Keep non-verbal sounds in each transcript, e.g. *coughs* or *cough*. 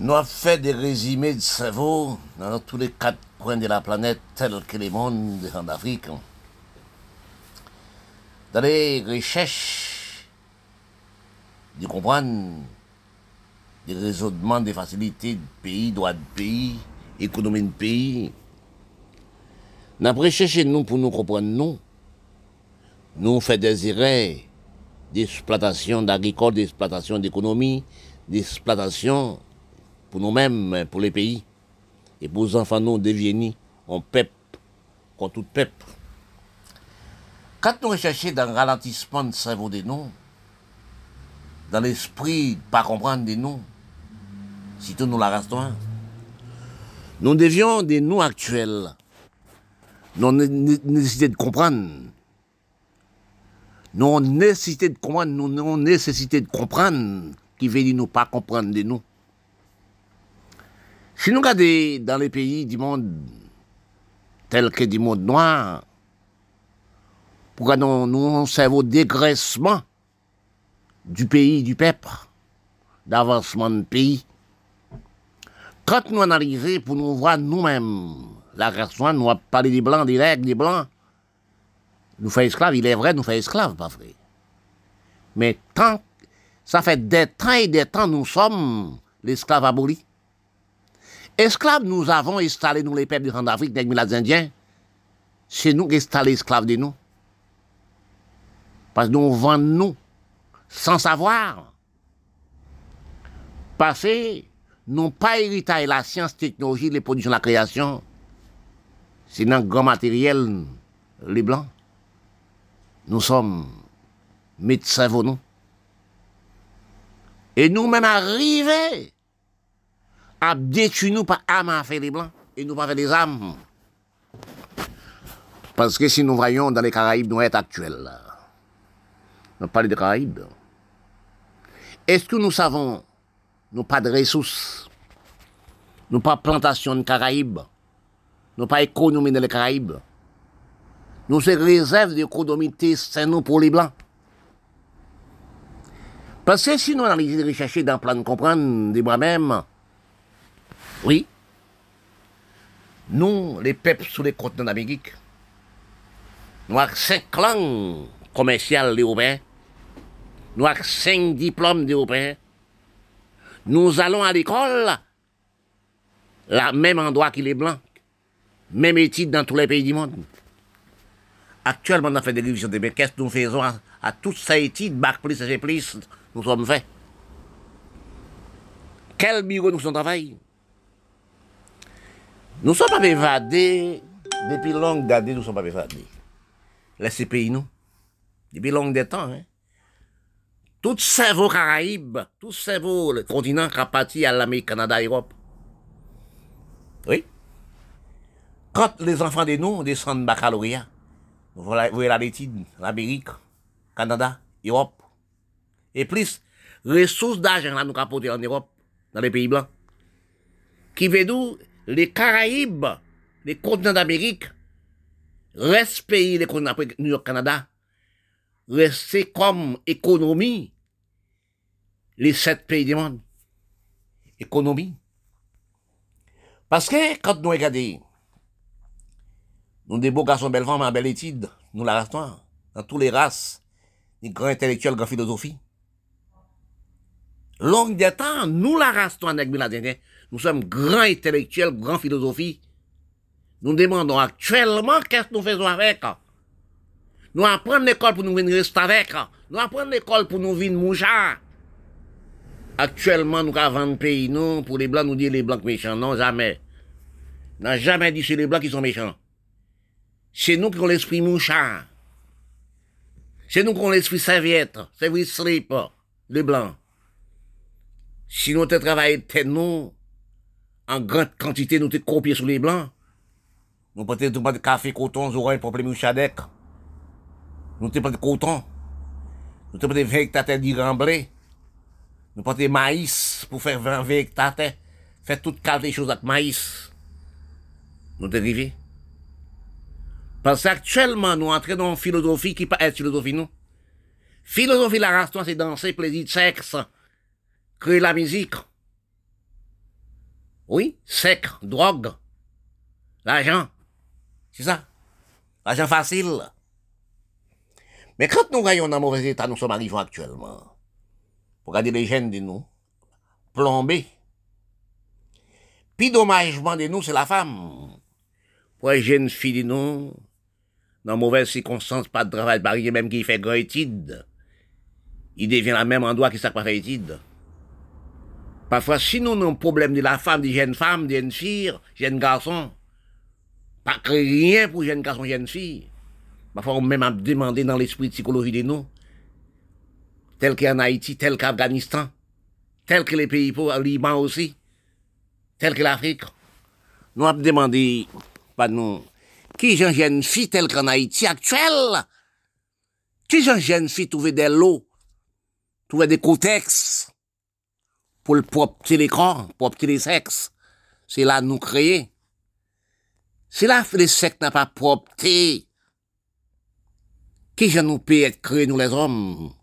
Nous avons fait des résumés de cerveau dans tous les quatre coins de la planète, tels que les mondes en Afrique. Dans les recherches, de comprendre des raisonnements, des facilités de pays, droits de pays, économie de pays. Nous avons recherché nous pour nous comprendre nous. Nous fait des erreurs d'exploitation d'agricole, d'exploitation d'économie, d'exploitation pour nous-mêmes, pour les pays. Et pour les enfants, nous devenir en peuple, contre tout peuple. Quand nous recherchons dans le ralentissement de cerveau des noms, dans l'esprit de pas comprendre des noms, tout nous la nous devions des noms actuels. Nous nécessité de comprendre. Nous avons nécessité de comprendre, nous avons nécessité de comprendre qui veut dire nous pas comprendre des noms. Si nous regardons dans les pays du monde, tels que du monde noir, pour nous, nous cerveau dégraissement du pays, du peuple, d'avancement du pays. Quand nous analysons pour nous voir nous-mêmes, la race nous avons parlé des blancs, des règles, des blancs, nous faisons esclaves, il est vrai, nous faisons esclaves, pas vrai? Mais tant, ça fait des temps et des temps, nous sommes l'esclave aboli. Esclaves, nous avons installé, nous, les peuples de l'Afrique, des les Indiens. C'est nous qui installé esclaves de nous. Parce que nous vendons nous, sans savoir. Parce que nous pas hérité la science, technologie, les productions, la création. C'est grand matériel, les blancs. Nous sommes médecins, nous. Et nous-mêmes arrivés à détruire nous par âme à faire les blancs et nous pas faire les âmes. Parce que si nous voyons dans les Caraïbes, nous sommes actuels. Nous parlons des Caraïbes. Est-ce que nous savons, nous pas de ressources, nous pas plantation de Caraïbes, nous pas économie dans les Caraïbes, nous sommes réserve d'économie c'est nous pour les Blancs. Parce que si nous analysons, rechercher dans le plan de comprendre de moi-même, oui. Nous, les peuples sous les continents d'Amérique, nous avons cinq langues commerciales européennes, nous avons cinq diplômes d'Européens. Nous allons à l'école, la même endroit qu'il est blanc, même étude dans tous les pays du monde. Actuellement, on a fait des révisions de qu'est-ce que nous faisons à, toutes ces études, bac plus plus, nous sommes faits. Quel bureau nous sommes travaillés nous sommes pas évadés, depuis longue années, nous sommes pas évadés. Laissez pays nous. Depuis longue temps, hein. Tout cerveau Caraïbes, tout cerveau, le continent qui a parti à l'Amérique, Canada, Europe. Oui. Quand les enfants de nous descendent baccalauréat, vous voyez l'étude, l'Amérique, Canada, Europe. Et plus, ressources d'argent là nous capoter en Europe, dans les pays blancs. Qui veut dire, les Caraïbes, les continents d'Amérique, restent pays, les continents New York, Canada, restent comme économie, les sept pays du monde. Économie. Parce que quand nous regardons, nous des beaux garçons, belles femmes, belle étude, nous la restons dans toutes les races, les grands intellectuels, grands philosophie. Longue des temps, nous la restons avec nous sommes grands intellectuels, grands philosophies. Nous demandons actuellement qu'est-ce que nous faisons avec. Nous apprenons l'école pour nous venir rester avec. Nous apprenons l'école pour nous venir mouchard. Actuellement, nous avons un pays, nous, pour les blancs, nous dire les blancs méchants. Non, jamais. n'a jamais dit c'est les blancs qui sont méchants. C'est nous qui avons l'esprit mouchard. C'est nous qui avons l'esprit serviette, serviette slip, les blancs. Si nous travaillons nous, en grande quantité, nous te copié sur les blancs. Nous peut-être pas de café, coton, oreilles pour les mouchadec. Nous te de coton. Nous te de 20 hectares d'iremblé. Nous pas de maïs pour faire 20 hectares. Faire toutes les choses avec maïs. Nous arrivés. Parce qu'actuellement, nous entrons dans une philosophie qui pas être philosophie, nous. Philosophie, la race, c'est danser, plaisir sexe, créer la musique. Oui, sec, drogue, l'argent. C'est ça. L'argent facile. Mais quand nous voyons dans mauvais état, nous sommes arrivés actuellement. Pour regarder les jeunes de nous, plombés. Puis dommagement de nous, c'est la femme. Pour les jeunes filles de nous, dans mauvaises circonstances, pas de travail, pas même qui fait grand étude. Il devient la même endroit qui s'est pas. Parfois, si nous avons un problème de la femme, des jeunes femmes, des jeunes filles, jeunes garçons, pas que rien pour jeunes garçons, jeunes filles. Parfois, on même à demander dans l'esprit de psychologie de nous, tel qu'en Haïti, tel qu'Afghanistan, tel que les pays pour Liban aussi, tel que l'Afrique. Nous avons demandé, pas nous, qui sont jeunes filles tel qu'en Haïti actuelle, qui sont jeunes filles trouver des lots, trouver des contextes, pour le propre petit corps, propre petit sexe. C'est là nous créer. C'est là que le sexe n'a pas propreté. Qui je nous peut être créé, nous les hommes?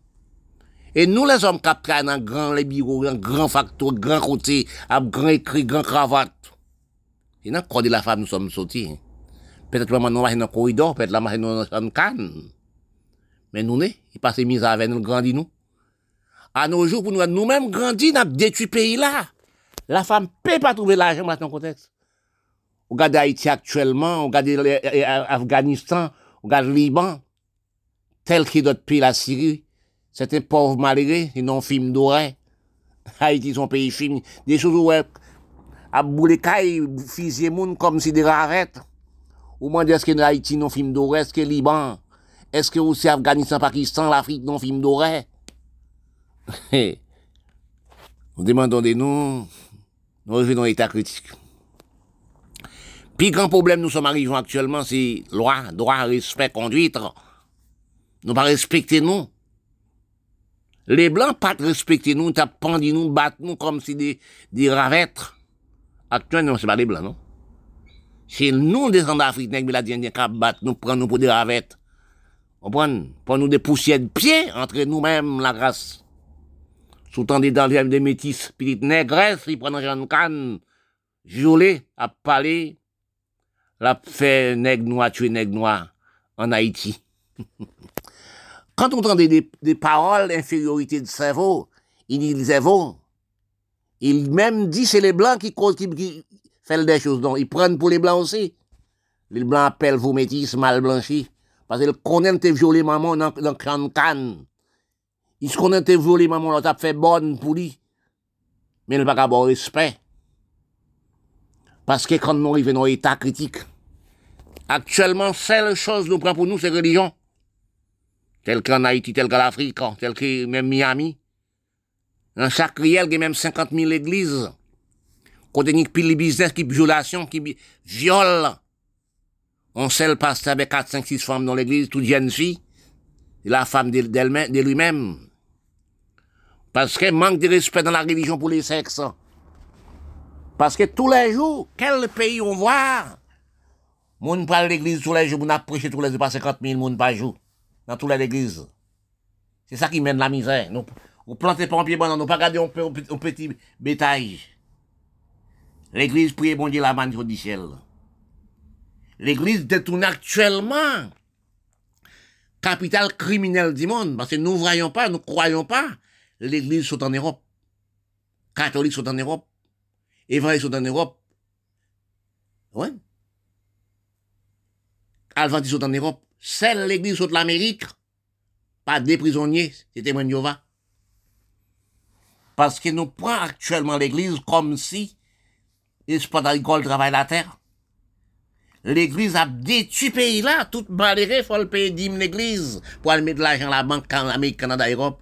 Et nous les hommes qui avons un grand les bureaux, un grand facteur, grand côté, un grand écrit, grand cravate. Et dans le corps de la femme, nous sommes sortis. Peut-être que nous sommes dans le corridor, peut-être que nous sommes dans la canne. Mais nous, il passe mise avec nous, grandit nous. À nos jours, pour nous, nous-mêmes grandis, nous avons détruit pays là. La femme peut pas trouver l'argent dans ton contexte. On regarde Haïti actuellement, on regarde l'Afghanistan, on regarde le Liban, tel que d'autres pays, la Syrie. C'est un pauvre malgré, c'est non film d'oreille. *laughs* Haïti, son pays film. Des choses où, à bouler caille, fusiller moun comme si des rarettes. Ou moins est-ce que Haïti non film d'oreille, est-ce que Liban, est-ce que aussi Afghanistan, Pakistan, l'Afrique non film d'oreille? Nous demandons des noms, nous revenons à l'état critique. Puis grand problème nous sommes arrivés actuellement, c'est loi, droit, respect, conduite. Nous pas respecter nous. Les blancs pas respecter nous, t'as nous, battre nous comme si des, des ravettes. Actuellement, c'est pas les blancs, non? C'est nous, des d'Afrique, mais la qui battre nous, prendre nous pour des ravettes. On prend, pour nous des poussières de pied entre nous-mêmes, la grâce. Sous-tendu dans des métis, petites négresses, ils prennent un canne, joulé, à parler, la fait nègre noir, tuer nègre noir, en Haïti. *laughs* Quand on entend des, paroles d'infériorité de cerveau, il dit cerveau, il même dit c'est les blancs qui causent, qui font des choses, donc ils prennent pour les blancs aussi. Les blancs appellent vos métis mal blanchis, parce qu'ils connaissent tes violés maman dans, dans canne. Il se connaît tes volé, maman, on t'a fait bonne pour lui? Mais il n'a pas avoir respect. Parce que quand nous arrivons dans l'état critique, actuellement, seule chose nous prend pour nous, c'est religion. Tel qu'en Haïti, tel qu'en Afrique, tel que même Miami. Dans chaque riel, il y a même 50 000 églises. Côté ni pile business, qui violation, qui viole. On seul pasteur avec 4, 5, 6 femmes dans l'église, toute jeune fille la femme de, lui-même. Parce qu'elle manque de respect dans la religion pour les sexes. Parce que tous les jours, quel pays on voit Moun parle l'église tous les jours, on a prêché tous les jours, pas 50 000 moun par jour, dans toutes les églises. C'est ça qui mène la misère. On plante pas un pied bon, nous pas garder un, petit bétail. L'église prie bon Dieu la manne du ciel. L'église détourne actuellement capitale criminelle du monde, parce que nous ne voyons pas, nous ne croyons pas, l'église sont en Europe. Catholiques sont en Europe. Évangéliques sont en Europe. Oui. Adventistes sont en Europe. Celle l'église sont de l'Amérique. Pas des prisonniers, c'était Jéhovah. Parce que nous prenons actuellement l'église comme si l'espoir l'école travaille la terre l'église a détruit pays là, tout il faut le payer 10 l'église pour aller mettre l'argent à la banque en Amérique, Canada, Europe.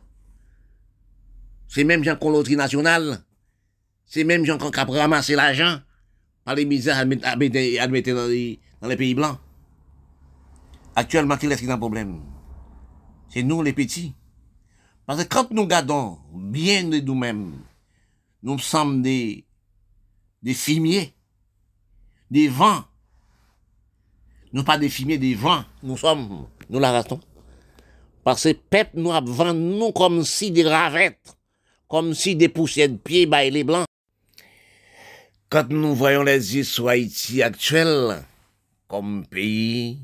C'est même gens qui ont nationale. C'est même gens qui ont ramassé l'argent par les misères à mettre, dans, les, pays blancs. Actuellement, qui est qui a un problème? C'est nous les petits. Parce que quand nous gardons bien de nous-mêmes, nous sommes des, des fumiers, des vents, nous pas fumiers des vents, nous sommes, nous la restons. Parce que peuple nous a nous comme si des ravettes, comme si des poussières de pieds, bah, les blancs. Quand nous voyons les yeux sur Haïti actuel comme pays,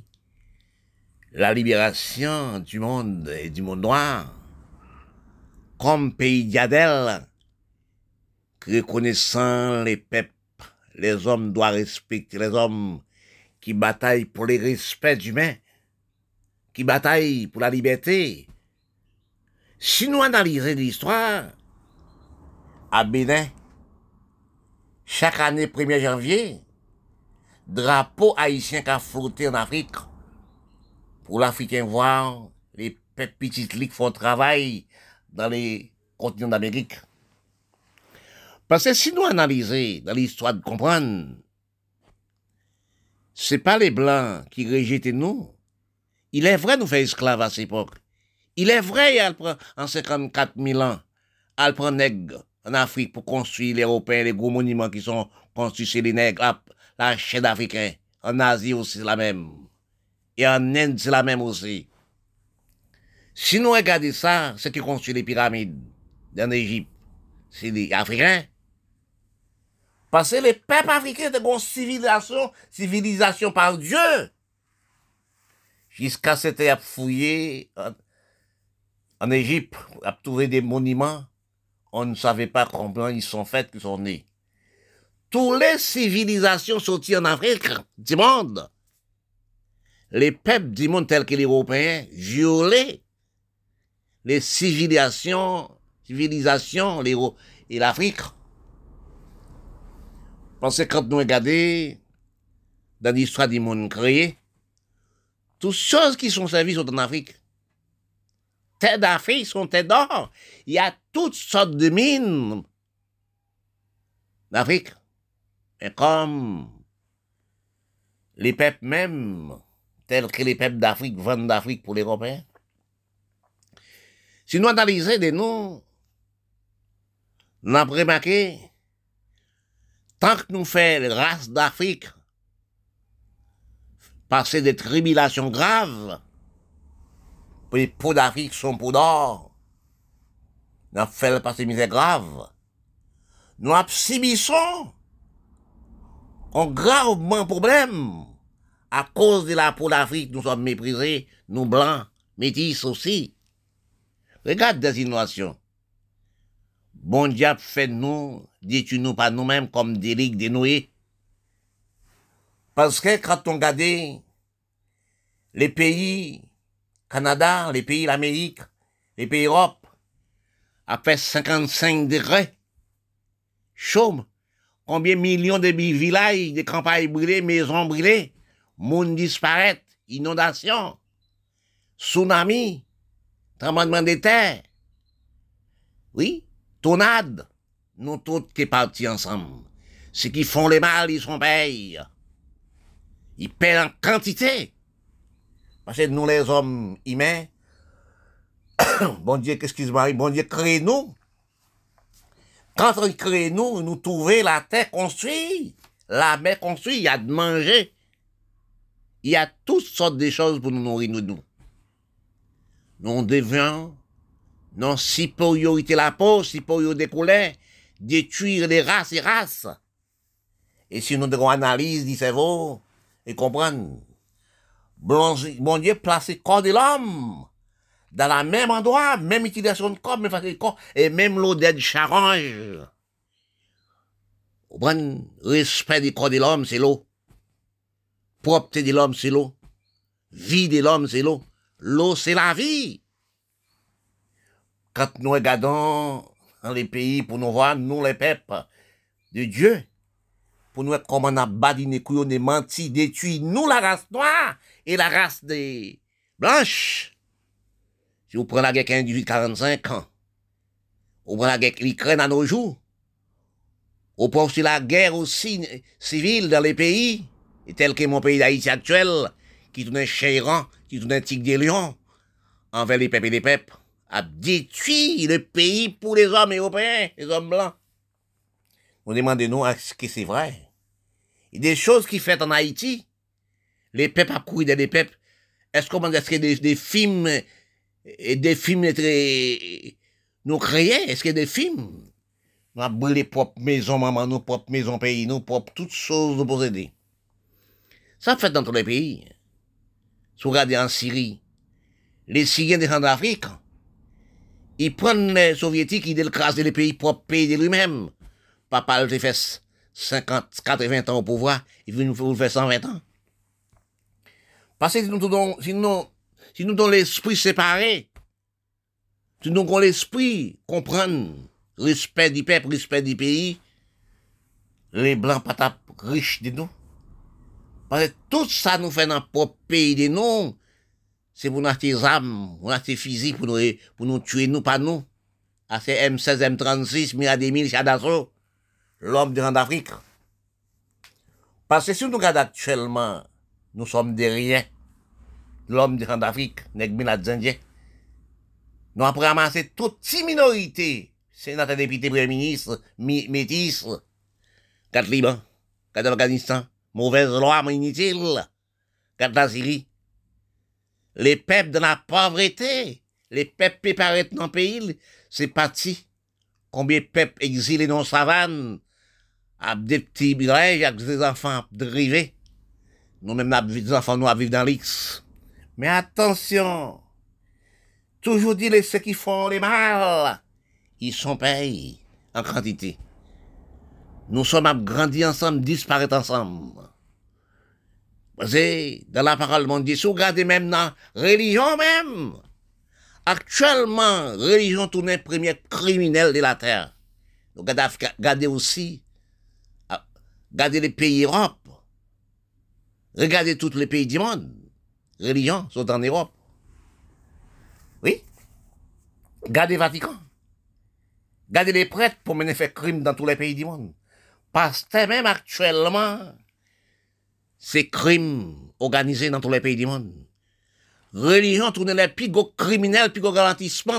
la libération du monde et du monde noir, comme pays diadèle, reconnaissant les peuples, les hommes doivent respecter les hommes qui bataillent pour les respects humains, qui bataillent pour la liberté. Si nous analysons l'histoire, à Bénin, chaque année 1er janvier, drapeau haïtien qui a flotté en Afrique, pour l'Africain voir les petites ligues font travail dans les continents d'Amérique. Parce que si nous analysons dans l'histoire de comprendre, c'est pas les Blancs qui rejetaient nous. Il est vrai nous faire esclaves à cette époque. Il est vrai, il en 54 000 ans, elle prend nègre en Afrique pour construire les Européens, les gros monuments qui sont construits chez les nègres, la, la chaîne africaine. En Asie aussi, c'est la même. Et en Inde, c'est la même aussi. Si nous regardons ça, ce qui construit les pyramides en Égypte, c'est les Africains. Parce que les peuples africains ont une civilisation, civilisation par Dieu. Jusqu'à ce que fouillé en, Égypte, à trouver des monuments, on ne savait pas comment ils sont faits, qu'ils sont nés. Toutes les civilisations sorties en Afrique du monde, les peuples du monde tels que les Européens violaient les civilisations, civilisations et l'Afrique. Parce que quand nous regardons dans l'histoire du monde créé, toutes choses qui sont servies sont en Afrique. Terre d'Afrique sont terres d'or. Il y a toutes sortes de mines d'Afrique. Et comme les peuples même, tels que les peuples d'Afrique vendent d'Afrique pour les Européens. Si nous analysons des noms, nous avons remarqué Tant que nous faisons les races d'Afrique passer des tribulations graves, les peaux d'Afrique sont peaux d'or, nous faisons passer des misères graves, nous subissons un gravement problème à cause de la peau d'Afrique, nous sommes méprisés, nous blancs, métis aussi. Regarde des innovations. Bon diable fait nous, dis-tu-nous pas nous-mêmes comme des ligues de Noé. Parce que quand on regarde les pays Canada, les pays l'Amérique, les pays Europe, après 55 degrés, chaume, combien millions de villages, de campagnes brûlées, maisons brûlées, monde disparaît, inondations, tsunami, tremblement de terre. Oui, Tonade, nous tous qui partis ensemble. Ceux qui font les mal, ils sont payés. Ils paient en quantité. Parce que nous, les hommes humains, *coughs* bon Dieu, qu'est-ce qui se marie? Bon Dieu, crée nous. Quand il crée nous, nous trouvons la terre construite, la mer construite, il y a de manger. Il y a toutes sortes de choses pour nous nourrir, nous. Nous, nous devons non, si pour y la peau, si pour y découler, détruire les races et races. Et si nous devons analyser du cerveau et comprendre, bon Dieu place le corps de l'homme dans le même endroit, même utilisation de corps, même façon de corps, et même l'odeur de charange. Bon respect du corps de l'homme, c'est l'eau. Propreté de l'homme, c'est l'eau. Vie de l'homme, c'est l'eau. L'eau, c'est la vie quand nous regardons dans les pays pour nous voir, nous les peuples de Dieu, pour nous comment on a badiné, on a menti, détruit, nous la race noire et la race des blanches. Si vous prenez la guerre 1845 ans, vous prenez la guerre l'Ukraine à nos jours, vous prenez aussi la guerre aussi civile dans les pays, et tel que mon pays d'Haïti actuel, qui tourne un chéran, qui tourne tigre des lions, envers les peuples et les peuples a détruit le pays pour les hommes européens, les hommes blancs. Vous demandez-nous est-ce que c'est vrai? Il y a des choses qui faites en Haïti. Les peuples à courir des peuples. Est-ce qu'on est-ce que des, des films, des films très, nous créés? Est-ce a des films? nous avons brûlé propre maison, maman, nous, propre maison, pays, nous, propre toutes choses nous posséder. Ça fait dans tous les pays. Si vous regardez en Syrie, les Syriens descendent d'Afrique, ils prennent les soviétiques, ils écrasent les pays propres pays de lui-même. Papa le fait 50, 80 ans au pouvoir, il veut nous faire 120 ans. Parce que si nous donnons l'esprit séparé, si nous avons l'esprit comprendre, respect du peuple, respect du pays, les blancs pas riches de nous. Parce que tout ça nous fait dans le propre pays de nous, c'est pour nous acheter des armes, pour nous acheter physiques, pour nous, pour nous tuer, nous, pas nous. À ces M16, M36, Mirade 1000, d'assaut, l'homme de d'Afrique. Parce que si nous regardons actuellement, nous sommes derrière l'homme de d'Afrique, Negbin Zendje. Nous avons ramassé toute ces minorités, sénateur, député, premier ministre, métis, quatre Liban, quatre Afghanistan, mauvaise loi, mais inutile, quatre la Syrie. Les peuples de la pauvreté, les peuples préparés dans le pays, c'est parti. Combien de peuples exilés dans la savane, avec des petits villages, avec des enfants drivés. Nous-mêmes, des enfants, nous, vivre dans l'X. Mais attention, toujours dire ceux qui font les mal, ils sont payés en quantité. Nous sommes grandis ensemble, disparaître ensemble. C'est dans la parole Dieu, si vous regardez même dans la religion même, actuellement, religion tourne premier criminel de la terre. Donc, regardez aussi, regardez les pays Europe, regardez tous les pays du monde, religion sont en Europe. Oui? Regardez Vatican. Regardez les prêtres pour mener faire crime dans tous les pays du monde. Parce que même actuellement, c'est crime organisé dans tous les pays du monde. Religion tourne les plus gros criminels, plus gros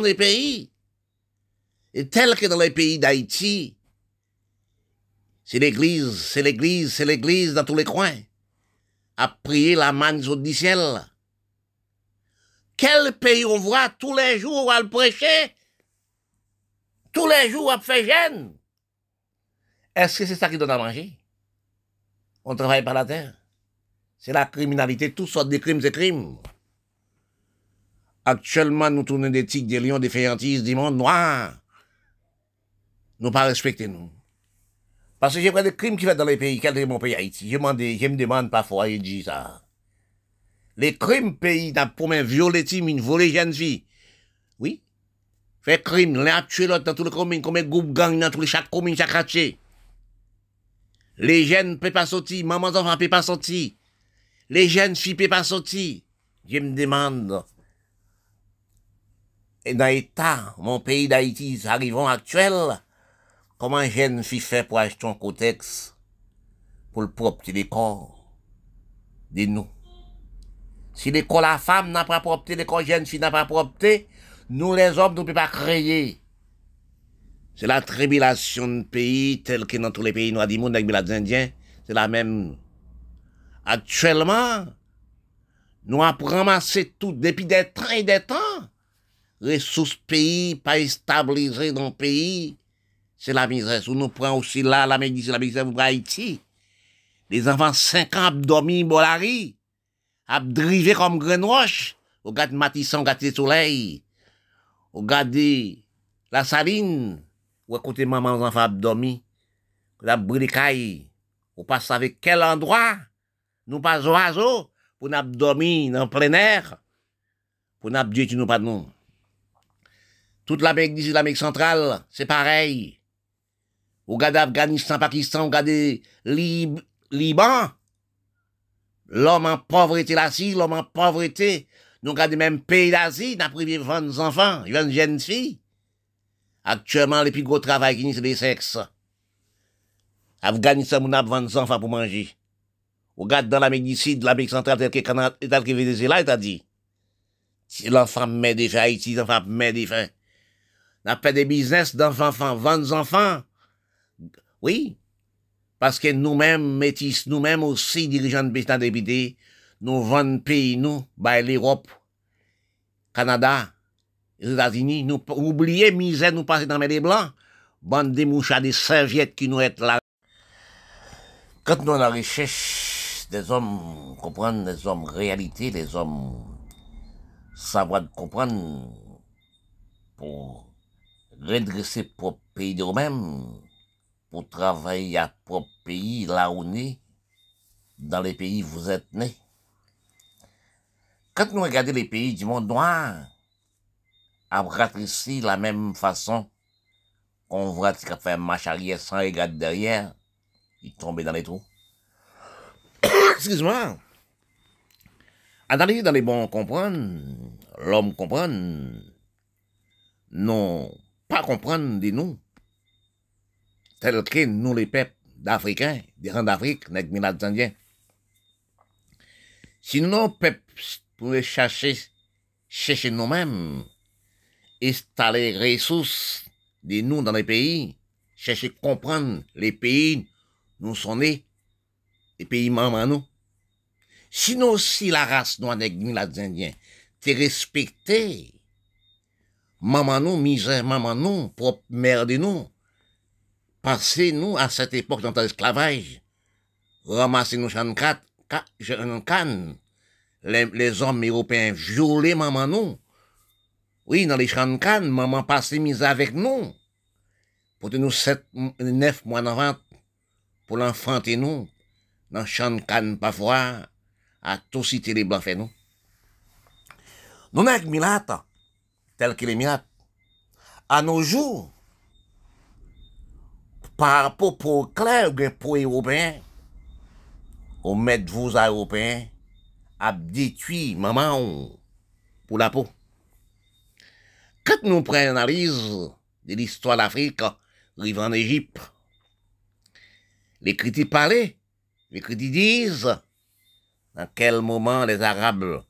des pays. Et tel que dans les pays d'Haïti, c'est l'église, c'est l'église, c'est l'église dans tous les coins. À prier la manne du ciel. Quel pays on voit tous les jours à le prêcher? Tous les jours à faire gêne? Est-ce que c'est ça qui donne à manger? On travaille par la terre. C'est la criminalité, toutes sortes de crimes et crimes. Actuellement, nous tournons des tigres, des lions, des féantises, des mondes noirs. Nous pas respecter nous. Parce que j'ai des crimes qui fait dans les pays, quel est mon pays? Haïti? Je, me demande parfois, il dit ça. Les crimes pays, n'a pour violer violer timide, voler jeune fille. Oui. Fait crime, les a l'autre dans tous les communes, comme un groupe gang dans tous les chaque commune, chaque quartier. Les jeunes ne peuvent pas sortir, maman enfants peuvent pas sortir. Les jeunes filles peuvent pas sortir. Je me demande, et dans l'état, mon pays d'Haïti, arrivant actuel, comment une jeune fille fait pour acheter un cotex pour le propre corps de nous? Si l'école la femme n'a pas propre, l'école jeune fille n'a pas propre, nous les hommes ne pouvons pas créer. C'est la tribulation de pays, tel que dans tous les pays noirs du monde, avec les Indiens, c'est la même. Actuellement, nous avons ramassé tout depuis des temps et des temps. Ressources pays, pas stabilisées dans le pays, c'est la misère. Si nous prenons aussi là, la médecine, la misère pour Haïti. Les enfants 5 ans dormi bolari, drivé comme graine roche. Regardez Matisson, regardez le soleil. Regardez la saline. Ou écoutez maman, enfants dormi. La brûlé Ou pas savez quel endroit? Nous pas oiseaux. Pour nous dormir dans plein air. Pour nous Dieu, nous pas de nous. Toute l'Amérique d'ici, l'Amérique centrale, c'est pareil. Regardez Afghanistan, Pakistan, regardez Lib Liban. L'homme en pauvreté, l'Asie, l'homme en pauvreté. Nous regardons même pays d'Asie, n'a privé 20 enfants, 20 jeunes filles. Actuellement, le plus gros travail qui c'est les sexes. Afghanistan, on a 20 enfants pour manger. Regarde dans l'Amérique du Sud, l'Amérique centrale, tel que Canada, tel que Venezuela, il a dit. L'enfant met des faits, Haïti, l'enfant met des faits. On a fait des business d'enfants, 20 enfants. Oui. Parce que nous-mêmes, métis, nous-mêmes aussi, dirigeants de pays députés, nous vendons pays, nous, bah, l'Europe, Canada, les États-Unis, nous oublions misère, nous passer dans les blancs. bande de mouchards, des serviettes qui nous être là. Quand nous, on la recherche des hommes, comprendre des hommes réalité, des hommes savoir comprendre pour redresser propre pays de eux-mêmes, pour travailler à propre pays là où on est, dans les pays où vous êtes nés. Quand nous regardons les pays du monde noir, à ici la même façon qu'on voit qui fait un marche arrière sans regarder derrière, il tombe dans les trous. Excuse-moi. Analyser dans les bons comprendre, l'homme comprendre, non pas comprendre des noms, tels que nous les peuples d'Africains, des rangs d'Afrique, les indiens. Si nous, peuples, pour chercher, chercher nous-mêmes, installer ressources de nous dans les pays, chercher comprendre les pays, nous sommes nés, les pays maman nous. Sinon, si la race noire les Indiens, t'es respecté, maman nous, misère, maman nous, propre mère de nous, passez nous à cette époque dans l'esclavage, ramassez nous en canne, les, les hommes européens violaient maman nous, oui, dans les canne, maman passait mise avec nous. Pour nous sept, neuf mois avant, pour l'enfanter nous, dans canne parfois, citer les blancs fait nous. Nous n'avons Milat, tel qu'il est Milat. À nos jours, par rapport pour clair ou pour européen, au mettre vous européens, à détruire maman pour la peau. Quand nous prenons analyse de l'histoire d'Afrique, arrive en Égypte, les critiques parlaient, les critiques disent, dans quel moment les Arabes,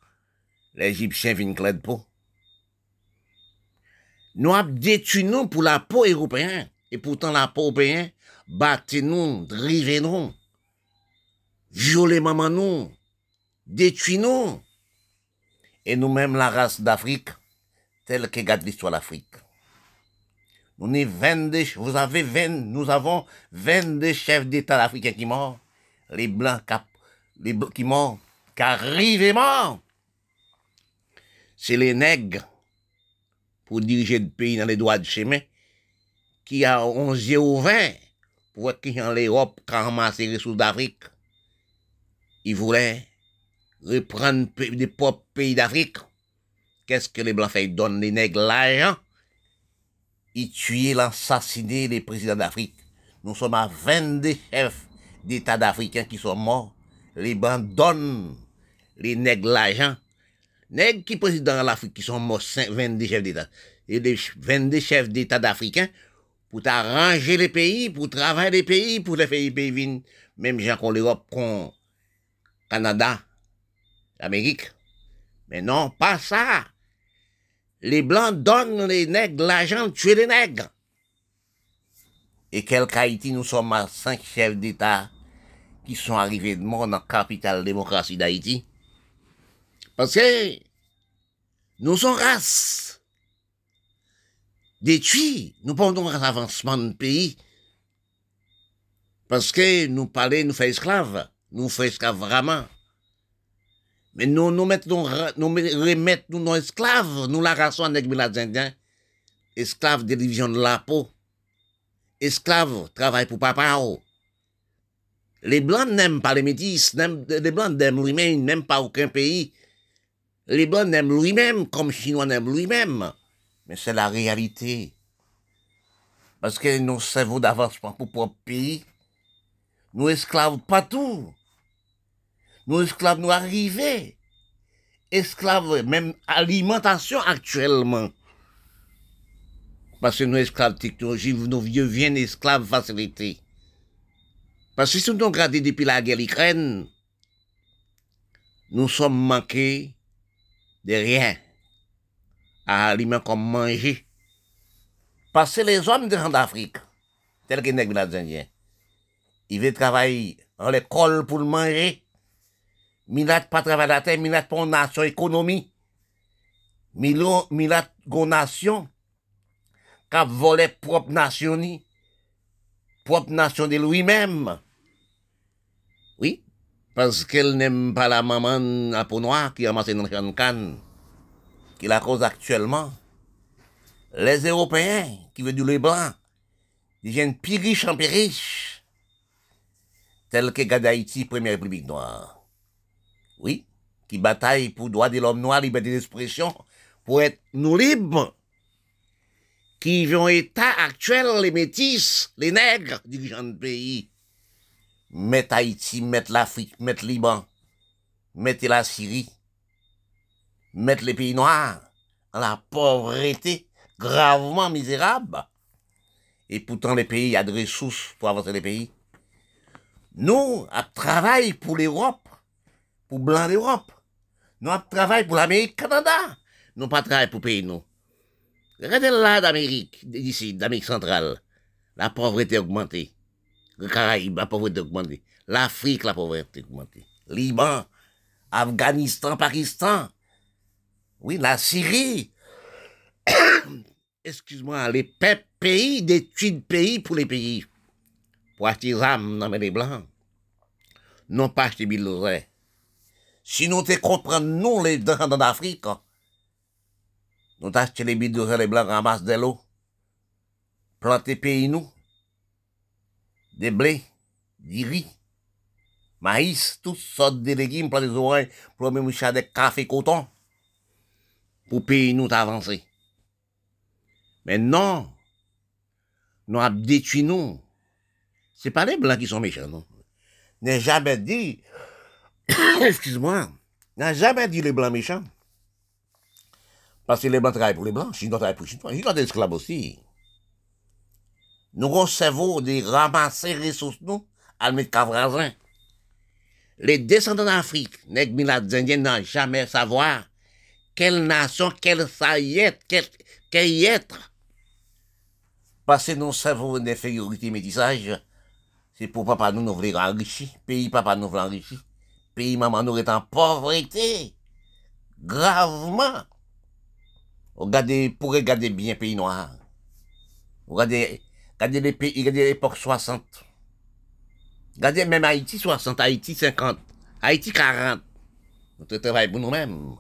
les Égyptiens viennent de peau. Nous avons détruit nous pour la peau européenne, et pourtant la peau européenne, battez nous, drivez nous, violez maman nous, détruit nous. Et nous-mêmes, la race d'Afrique, tel que garde l'histoire d'Afrique. Nous, vous avez 20, nous avons 22 chefs d'État africains qui morts. Les blancs les qui morts, qui arrivent morts. C'est les nègres, pour diriger le pays dans les doigts de chemin, qui a 11 yeux ou 20 pour qui en l'Europe qui ramasse les ressources d'Afrique. Ils voulaient reprendre des propres pays d'Afrique Qu'est-ce que les Blancs Ils donnent les nègres l'argent? Ils tuent, l'assassinent les présidents d'Afrique. Nous sommes à 22 chefs d'État d'Africains qui sont morts. Les Blancs donnent les nègres l'argent. Nègres qui président l'Afrique qui sont morts 22 chefs d'État. Et les 22 chefs d'État d'Africains pour arranger les pays, pour travailler les pays, pour les pays venir. Même gens qu'on l'Europe, qu'on Canada, l'Amérique. Mais non, pas ça les Blancs donnent les nègres l'argent tuer les nègres. Et quel Haïti, nous sommes à cinq chefs d'État qui sont arrivés de mort dans la capitale démocratie d'Haïti. Parce que nous sommes race détruits. Nous pendons un avancement de pays. Parce que nous parlons, nous faisons esclaves. Nous faisons esclaves vraiment. Mais nous, nous mettons, nous remettons nos esclaves, nous la avec les Indiens, esclaves de division de la peau, esclaves travaillent pour papa. Les Blancs n'aiment pas les métis, les Blancs n'aiment lui-même, n'aiment pas aucun pays. Les Blancs n'aiment lui-même comme Chinois n'aiment lui-même. Mais c'est la réalité. Parce que nos cerveaux d'avancement pour propre pays, nous esclaves tout. Nous esclaves nous arrivés. Esclaves, même alimentation actuellement. Parce que nous esclaves technologie, nos vieux viennent esclaves facilité. Parce que si nous regardons depuis la guerre l'Ukraine, nous sommes manqués de rien à aliments comme manger. Parce que les hommes de d'Afrique, tels que les Indiens, ils veulent travailler en l'école pour manger, Milat pas travailler la terre, Milat pour nation économie. Milat gon nation qu'a volé propre nation, propre nation de lui-même. Oui, parce qu'elle n'aime pas la maman à peau noire qui a amassé dans le canne, qui la cause actuellement. Les Européens qui veulent du lait blanc deviennent plus riches en plus riches, tel que Gadaïti, première république noire. Oui, qui bataille pour droit de l'homme noir, liberté d'expression, pour être nous libres, qui vont état actuel, les métis, les nègres, dirigeants de pays, mettre Haïti, mettre l'Afrique, mettre Liban, mettre la Syrie, mettre les pays noirs en la pauvreté gravement misérable. Et pourtant, les pays, il des ressources pour avancer les pays. Nous, on travaille pour l'Europe, pour blanc d'Europe. Nous, on travaille pour l'Amérique, Canada. Nous, pas travailler pour pays, nous. Regardez là d'Amérique, d'ici, d'Amérique centrale. La pauvreté a augmenté. Le Caraïbe, la pauvreté a augmenté. L'Afrique, la pauvreté a augmenté. Liban, Afghanistan, Pakistan. Oui, la Syrie. *coughs* Excuse-moi, les pays, d'études pays pour les pays. Pour acheter des âmes dans les blancs. Non pas acheter des Si nous te comprenons, nous, les gens d'Afrique, nous achetons les bidons les blancs ramassent de l'eau. Planter pays nous. Des blés, du riz, maïs, toutes sortes de légumes, planter des oreilles, pour même des café coton. Pour pays nous avancer. Mais non. Nous avons détruit nous. C'est pas les blancs qui sont méchants, non. N'a jamais dit, *coughs* excuse-moi, n'a jamais dit les blancs méchants. Parce que les blancs travaillent pour les blancs, Chinois travaillent pour les Chinois, Chinois des esclaves aussi. Nous recevons des ramasser ressources, nous, à mettre. Les descendants d'Afrique, nègres milades indiens, n'ont jamais savoir quelle nation, quelle saillette, quel, quel être. Parce que nous savons une infériorité métissage, c'est pour papa nous, nous voulons enrichir, pays papa nous voulons enrichir, pays maman nous est en pauvreté, gravement. Regardez, pour regarder bien pays noir. Regardez, regardez les pays, regardez l'époque 60. Regardez même Haïti 60, Haïti 50, Haïti 40. Nous travaillons pour nous-mêmes.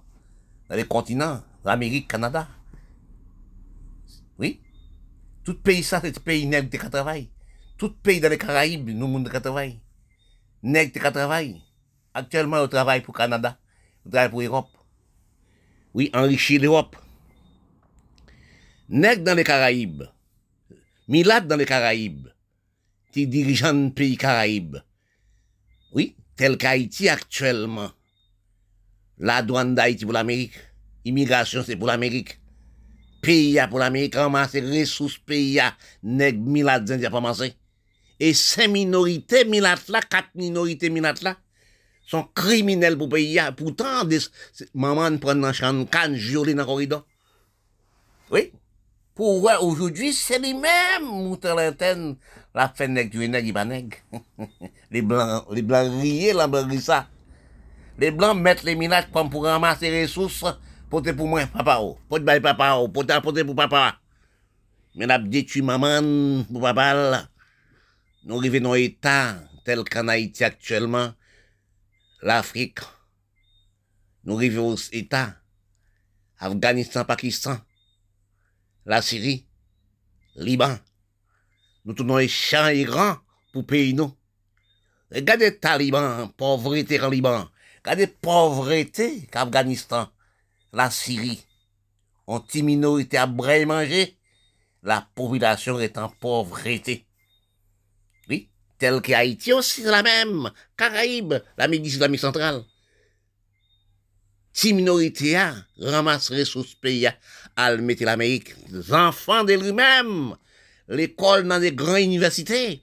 Dans les continents, l'Amérique, Canada. Oui. Tout pays ça, c'est pays nègre qui travaille. Tout pays dans les Caraïbes, nous, monde qui travaille. Nègre qui travaille. Actuellement, on travaille pour Canada. On travaille pour l'Europe. Oui, enrichir l'Europe. Nègre dans les Caraïbes, Milad dans les Caraïbes, qui dirigeant pays Caraïbes. Oui, tel qu'Haïti actuellement. La douane d'Haïti pour l'Amérique. Immigration, c'est pour l'Amérique. Pays pour l'Amérique, ramasser ressources pays nègre Milad pas commencé. Et ces minorités Milad là, quatre minorités Milad là, sont criminels pour pays. Pourtant, des, maman prend dans champ canne, dans le corridor. Oui. Pour voir aujourd'hui, c'est les mêmes moutons l'antenne. La fin il pas nègre. *laughs* les blancs, les blancs riez, la ça. Les blancs mettent les minages comme pour ramasser les ressources, pour pour moi, papa, pour te papa, pour te pour papa. Mais la détruit maman pour papa. Nous arrivons dans état tel qu'en Haïti actuellement, l'Afrique. Nous arrivons au état, Afghanistan, Pakistan la Syrie, Liban. Nous tournons champs Iran pour payer nous. Regardez Taliban, pauvreté en Liban. Regardez pauvreté qu'Afghanistan, la Syrie. On une minorité à bras manger, la population est en pauvreté. Oui, tel qu'Haïti aussi, la même. Caraïbes, l'Amérique l'Amérique centrale. Si minorité a ramasse ressources pays à mettre l'Amérique, les enfants de lui-même, l'école dans des grandes universités,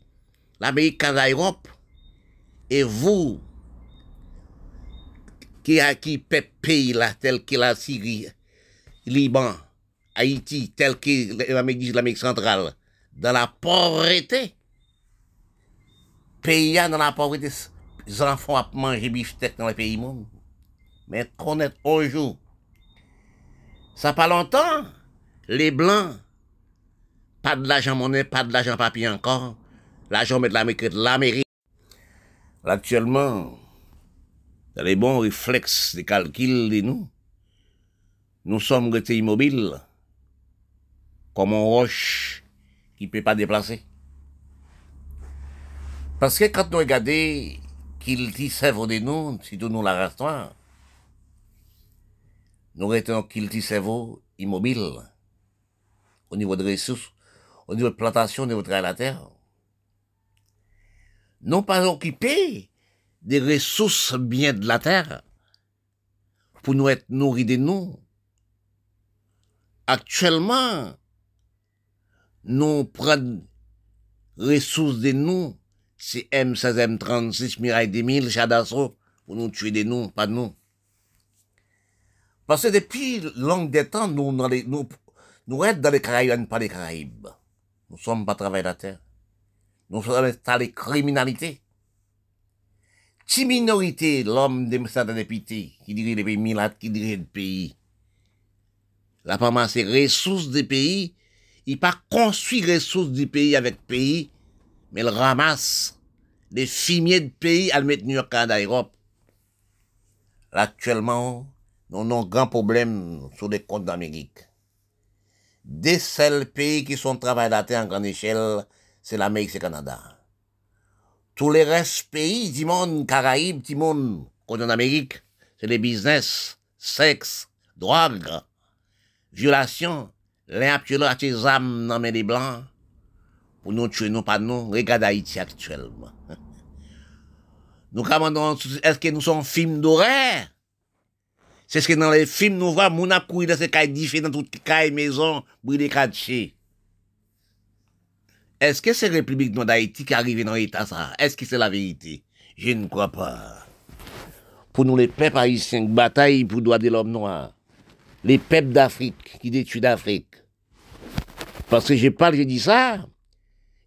l'Amérique, Canada, Europe, et vous, qui a qui pays tel que la Syrie, Liban, Haïti, tel que l'Amérique centrale, dans la pauvreté, pays dans la pauvreté, les enfants à manger bifteck dans les pays monde. Mais connaître jour. Ça pas longtemps, les Blancs pas de l'argent monnaie, pas de l'argent papier encore. L'argent met de l'Amérique, de l'Amérique. Actuellement, dans les bons réflexes de calcul de nous, nous sommes restés immobiles, comme un roche qui ne peut pas déplacer. Parce que quand nous regardons qu'il dit de nous, si nous la restons, nous restons dit cerveau immobile au niveau de ressources, au niveau de plantation, au niveau de la terre. Non pas occupés des ressources bien de la terre pour nous être nourris de nous. Actuellement, nous prenons ressources de nous, c'est M16, M36, Mirail 2000, Chadasso, pour nous tuer de nous, pas de nous. Parce que depuis longue des temps, nous, nous, nous, nous sommes dans les Caraïbes, pas les Caraïbes. Nous sommes pas travailler la terre. Nous sommes dans les criminalités. Si minorité, l'homme de certains députés, qui dirige les pays qui dirige le pays, la pas c'est ressources des pays, il pas construit ressources du pays avec pays, mais il ramasse les fumiers de pays à le mettre New York, Europe. actuellement, nous avons grand problème sur les comptes d'Amérique. Des seuls pays qui sont travaillés en grande échelle, c'est l'Amérique et le Canada. Tous les restes pays du monde, Caraïbes, du monde, en Amérique, c'est les business, sexe, drogue, violation, l'impulsion à tes âmes dans les blancs, pour nous tuer, nous pas nous, regarde Haïti actuellement. *laughs* Nous commandons, est-ce que nous sommes films d'horreur? C'est ce que dans les films, nous voyons, mon a dans ces cailles différentes, dans toutes les maisons, brûlées cachées. Est-ce que c'est République d'Haïti qui arrive dans l'état ça? Est-ce que c'est la vérité? Je ne crois pas. Pour nous, les peuples haïtiens, bataille pour le droit de l'homme noir. Les peuples d'Afrique qui détruisent l'Afrique. Parce que je parle, je dis ça.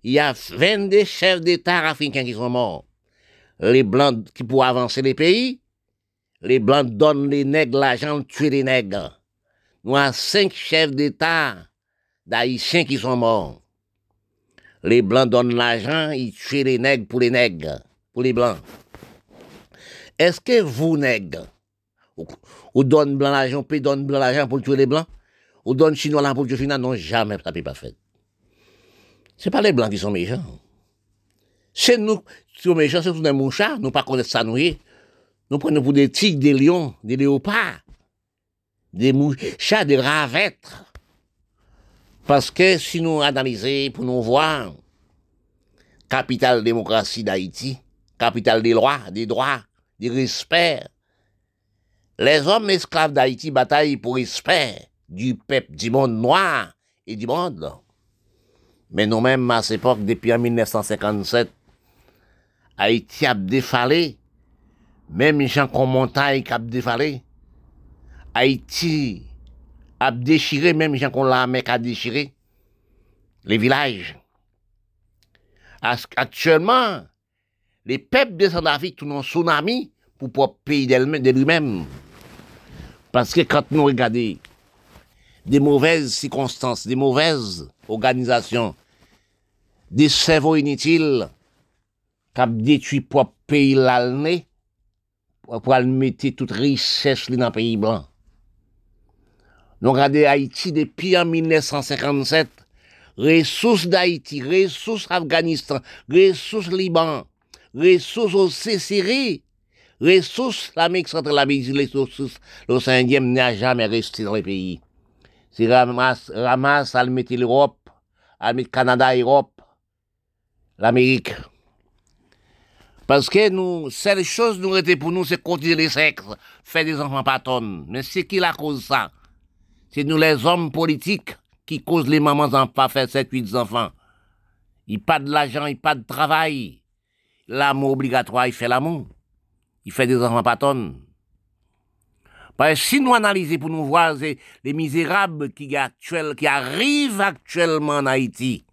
Il y a 22 chefs d'État africains qui sont morts. Les Blancs qui pourraient avancer les pays, les Blancs donnent les nègres l'argent tuer les nègres. Nous avons cinq chefs d'État d'Haïtiens qui sont morts. Les Blancs donnent l'argent, ils tuent les nègres pour les nègres, pour les Blancs. Est-ce que vous, nègres, ou, donnez blanc l'argent, puis donne blanc l'argent pour tuer les Blancs, ou donne chinois l'argent pour tuer les Chinois, non, jamais ça ne peut pas faire. C'est pas les Blancs qui sont méchants. C'est nous qui sommes méchants, c'est tous des mouchards, nous pas connaître ça, nous. Nous prenons pour des tigres, des lions, des léopards, des chats, des ravettes. Parce que si nous analysons pour nous voir, capitale démocratie d'Haïti, capitale des lois, des droits, des respects, les hommes esclaves d'Haïti bataillent pour respect du peuple, du monde noir et du monde. Mais nous-mêmes, à cette époque, depuis 1957, Haïti a défalé même gens qu'on montagne qui a défalé. Haïti a déchiré, même gens qu'on la qui a déchiré. Les villages. Actuellement, les peuples de sont en tsunami pour le pays de lui-même. Parce que quand nous regardons des mauvaises circonstances, des mauvaises organisations, des cerveaux inutiles qui ont détruit le pour mettre toute richesse dans le pays blanc. Nous regardons Haïti depuis en 1957. Ressources d'Haïti, ressources Afghanistan, ressources Liban, ressources au Syrie, ressources l'Amérique centrale, les ressources, l'océan Indien n'a jamais resté dans les pays. C'est ramasse, ramasse, elle l'Europe, elle Canada, Europe, l'Amérique. Parce que nous, seule chose nous était pour nous, c'est continuer les sexes, faire des enfants patronnes. Mais c'est qui la cause ça? C'est nous les hommes politiques qui causent les mamans en pas faire 7, 8 enfants. Il pas de l'argent, il pas de travail. L'amour obligatoire, il fait l'amour. Il fait des enfants patronnes. Parce que si nous analysons pour nous voir les misérables qui, arrivent actuellement en Haïti,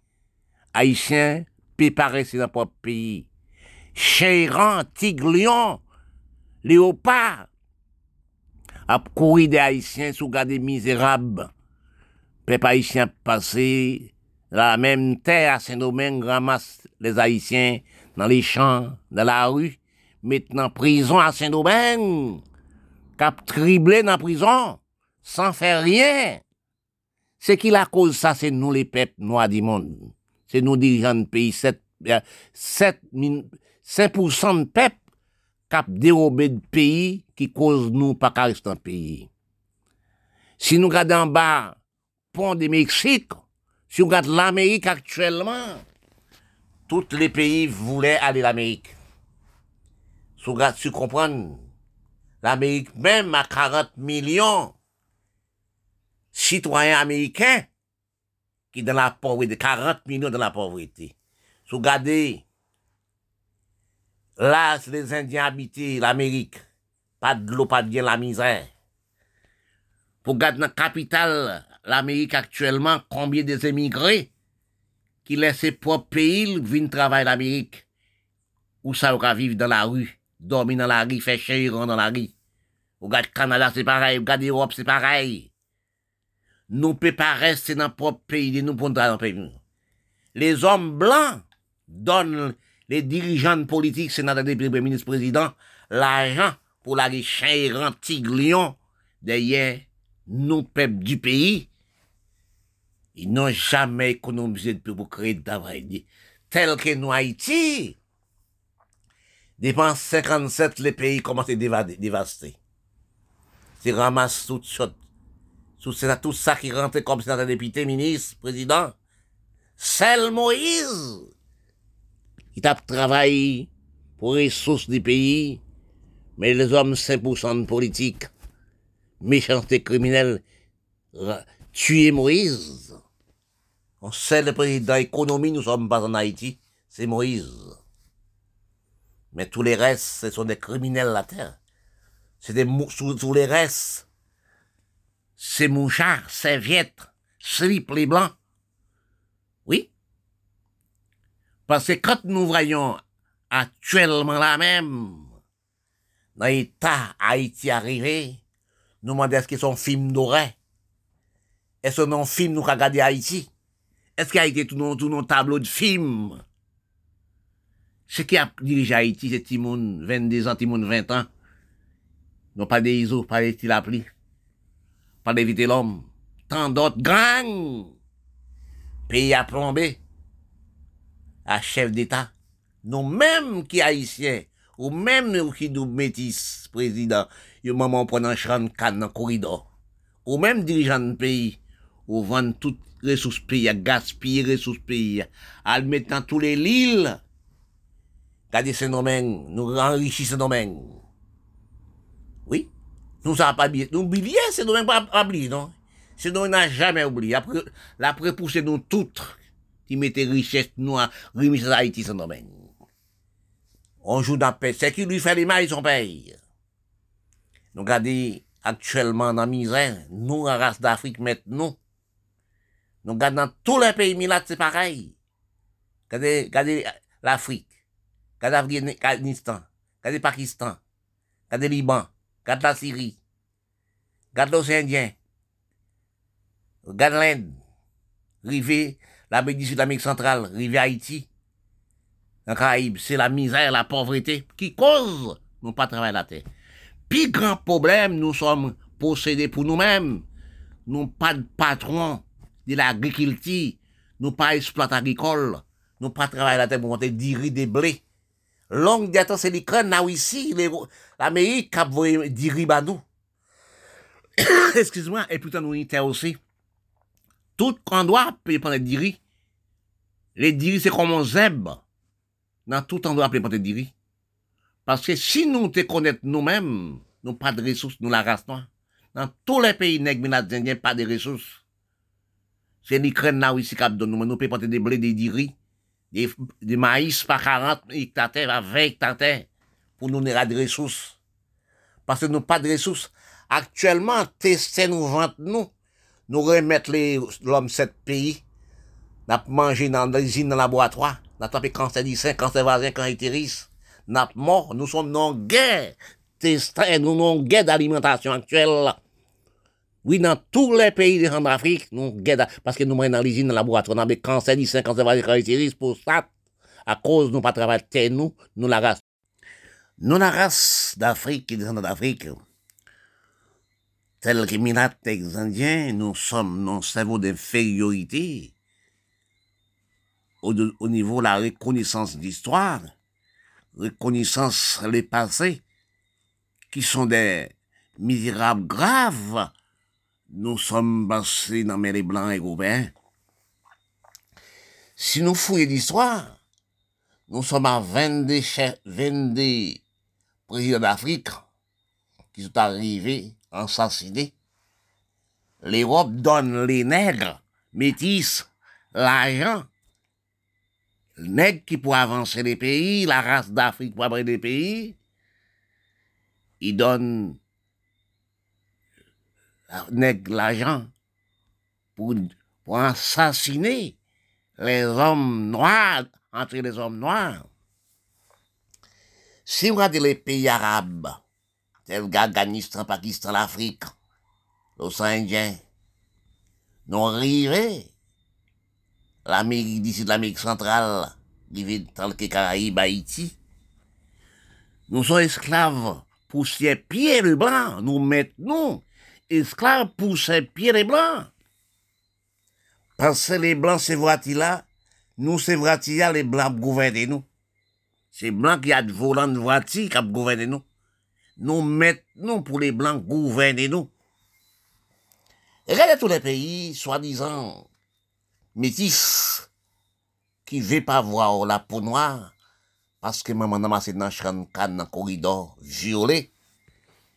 Haïtiens, préparer dans leur propre pays Chéran, Tiglion, Léopard, a couru des Haïtiens sous garde misérables. Peuple haïtien passé la même terre à Saint-Domingue ramasse les Haïtiens dans les champs, dans la rue, maintenant prison à Saint-Domingue, cap triblé dans la prison, sans faire rien. C'est qui la cause ça, c'est nous les peuples noirs du monde. C'est nous dirigeants de pays, 7, 7, 5% de peuple cap dérobé de pays qui cause nous pas qu'à rester pays. Si nous regardons en bas, pont du Mexique, si nous regardons l'Amérique actuellement, tous les pays voulaient aller à l'Amérique. Si vous tu comprends, l'Amérique même a 40 millions citoyens américains qui dans la pauvreté, 40 millions dans la pauvreté. Si vous regardez, là, les Indiens habitaient l'Amérique, pas de l'eau, pas de bien la misère. Pour regarder dans la capitale, l'Amérique actuellement, combien des émigrés qui laissent ses propres pays viennent travailler l'Amérique? Ou ça, va vivre dans la rue, dormir dans la rue, faire chérir dans la rue. Regarde Canada, c'est pareil. Regarde Europe, c'est pareil. Nous pas rester dans notre propre pays, nous pouvons dans le pays. Les hommes blancs donnent les dirigeants politiques, sénateurs, députés, ministres, présidents, l'argent pour la chérir tigre lion derrière nous, peuple du pays. Ils n'ont jamais économisé de pour créer de travail. Tel que nous, Haïti, dépense 57, les pays commencent à dévaster. C'est ramasse toutes choses. Tout ça, tout ça qui rentre comme sénateur, député, ministre, président. Seul Moïse, qui tape travail pour les ressources du pays, mais les hommes 5% de politique, méchanceté criminelle, tuer Moïse. On sait le président économie, nous sommes pas en Haïti, c'est Moïse. Mais tous les restes, ce sont des criminels la terre. C'est des sous, les restes. C'est mouchards, serviettes, slip les blancs. Oui. Parce que quand nous voyons actuellement la même, dans l'état Haïti arrivé, nous demandons est-ce qu'ils sont films dorés. Est-ce que un film nous regardé Haïti? Est-ce qu'il a été tout nos, tout nos tableaux de films? Ce qui a dirigé Haïti, c'est Timoun, 22 ans, Timoun, 20 ans. Non pas des ISO, pas des Tilapli, pas d'éviter l'homme. Tant d'autres gangs. Pays à plomber. À chef d'État. Nous-mêmes qui haïtiens, ou même nous qui nous métis, président, yo maman prenant chan canne dans corridor. Ou même dirigeant de pays, ou vendre toutes ressources pays, à gaspiller ressources pays, à tous les l'île. Regardez ce domaine, nous enrichissons ce domaine. Oui, nous n'avons pas oublié. Nous oublions ce domaine pas oublié, non? Ce domaine n'a jamais oublié. Après, la nous toutes, qui mettaient richesse, nous, à remise à Haïti, ce domaine. On joue dans la paix. C'est qui lui fait les mailles, son pays? Nous regardons actuellement dans la misère, nous, la race d'Afrique, maintenant, nous. Regardons dans tous les pays militaires, c'est pareil. Regardez, regardez l'Afrique, regardez l'Afghanistan, regardez Pakistan, regardez Liban, regardez la Syrie, regardez l'océan Indien, regardez l'Inde, rivé l'Amérique du Sud, centrale, rivé Haïti, dans Caraïbes, c'est la misère, la pauvreté qui cause nous pas travailler la terre. Puis grand problème, nous sommes possédés pour nous-mêmes. Nous pas de patron de l'agriculture, nous pas exploit agricole, nous pas travailler la terre pour monter des riz, des blés. Longue c'est l'Ukraine, là ici, l'Amérique a des riz à nous. *coughs* Excuse-moi, et putain, nous y aussi. Tout endroit peut prendre des riz. Les riz, c'est comme un zèbre dans tout endroit pour prendre riz. Parce que si nous te connaissons nous-mêmes, nous pas de ressources, nous la race. Dans tous les pays nègres, indiens, pas de ressources. C'est l'Ukraine là qui donne nous, nous pouvons porter des blés, des riz, des, maïs par 40 hectares, 20 hectares, pour nous donner des ressources. Parce que nous pas de ressources. Actuellement, tester nous vendre nous, nous remettre l'homme sept pays, nous manger dans l'usine, dans le laboratoire, nous tapé cancer du cancer voisin, cancer utérus, nous sommes dans guerre, nous guerre d'alimentation actuelle. Oui, dans tous les pays d'Afrique, nous parce que nous sommes dans l'usine, dans le laboratoire, avons des cancers, des cancers, des caractéristiques pour ça, à cause nous pas travailler nous, nous la race. Nous la race d'Afrique, qui descend d'Afrique, Minat, les Indiens, nous sommes dans cerveau d'infériorité au, au, niveau de la reconnaissance d'histoire, reconnaissance les passés, qui sont des misérables graves, nous sommes passés dans les blancs et européens. Si nous fouillons l'histoire, nous sommes à 22, 22 présidents d'Afrique qui sont arrivés assassinés. L'Europe donne les nègres, métis, l'argent. Les nègres qui pour avancer les pays, la race d'Afrique pour avancer les pays, ils donnent l'argent pour, pour assassiner les hommes noirs, entre les hommes noirs. Si vous regardez les pays arabes, tels qu'Afghanistan, Pakistan, l'Afrique, l'océan Indien, nous arrivés, l'Amérique d'ici de l'Amérique centrale, dans les Caraïbes, Haïti, nous sommes esclaves pour ses pieds de blanc, nous mettons esclaves pour ses pieds de blanc. Parce que les blancs, c'est là, nous, c'est là, les blancs gouvernent nous. C'est blancs qui a de de voici qui gouvernent nous. Nous mettons pour les blancs gouverner nous. Regardez tous les pays, soi-disant, métis, qui veulent pas voir la peau noire, parce que maman n'a pas dans le corridor violet.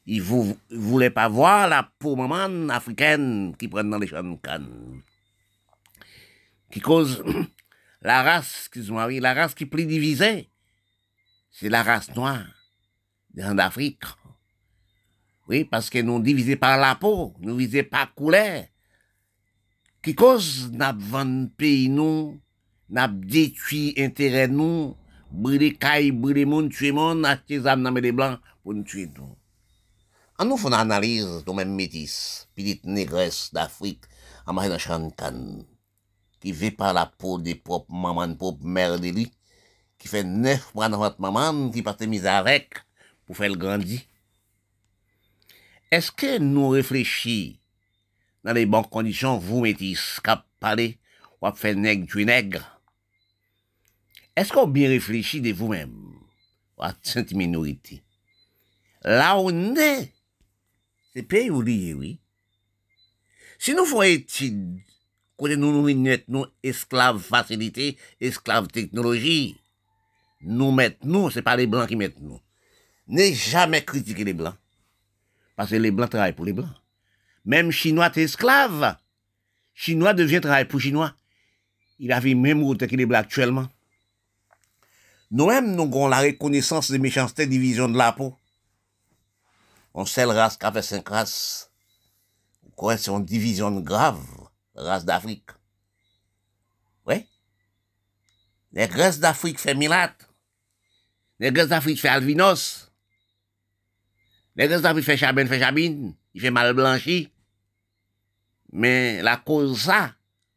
Il ne voulait pas voir la peau maman africaine qui prend dans les canne. Qui cause *clears throat* la race, excuse-moi, la race qui plus divisée, c'est la race noire d'Afrique. Oui, parce que nous divisés par la peau, nous divisés par couleur. Qui cause n'a vendu pays nous, n'a détruit intérêt nous, brûler caille, brûler monde, tuer monde, acheter des armes dans les blancs pour nous tuer nous. En nous faisons une analyse de même métis, petite négresse d'Afrique, en qui vit par la peau des propres mamans, propres mères de lui, qui fait neuf mois dans votre maman, qui part mise avec, pour faire grandir. Est-ce que nous réfléchissons dans les bonnes conditions, vous métis, cap parler, ou faire nègre, tuer nègre? Est-ce qu'on bien réfléchi de vous-même, à cette minorité? Là où on est, c'est pays oublié, oui. Si nous faisons étude, côté nous nous nous esclaves facilité, esclaves technologie, nous mettons c'est pas les blancs qui mettent nous. N'est jamais critiquer les blancs. Parce que les blancs travaillent pour les blancs. Même Chinois est esclave. Chinois devient travailler pour Chinois. Il a vu même route que les blancs actuellement. Nous-mêmes, nous avons la reconnaissance de méchanceté division de la peau. On sait le race qui a fait cinq races. Quoi, c'est une division grave, race d'Afrique? Oui. Les races d'Afrique fait Milat. Les races d'Afrique fait Alvinos. Les races d'Afrique fait Chabine, fait Chabine. Il fait mal blanchi. Mais la cause ça,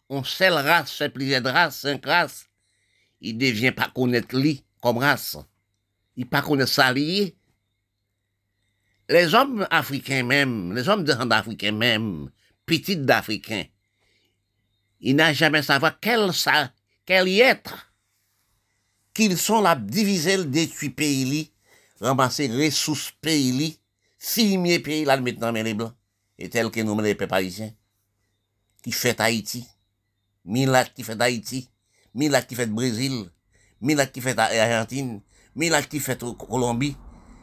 on sait le race fait plusieurs races, cinq races il devient pas connaître comme race. Il pas connaître ça lié. Les hommes africains même, les hommes africains même, petits d'Africains, ils n'ont jamais savoir quel, ça, quel être qu'ils sont là, diviser détruit pays, ramasser ressources pays, filmer pays là, mettre dans les blancs, et tel que nous les parisiens, qui fait Haïti, Milat qui fait Haïti, Mila qui fait Brésil, Mila qui fait Argentine, Mila qui fait Colombie,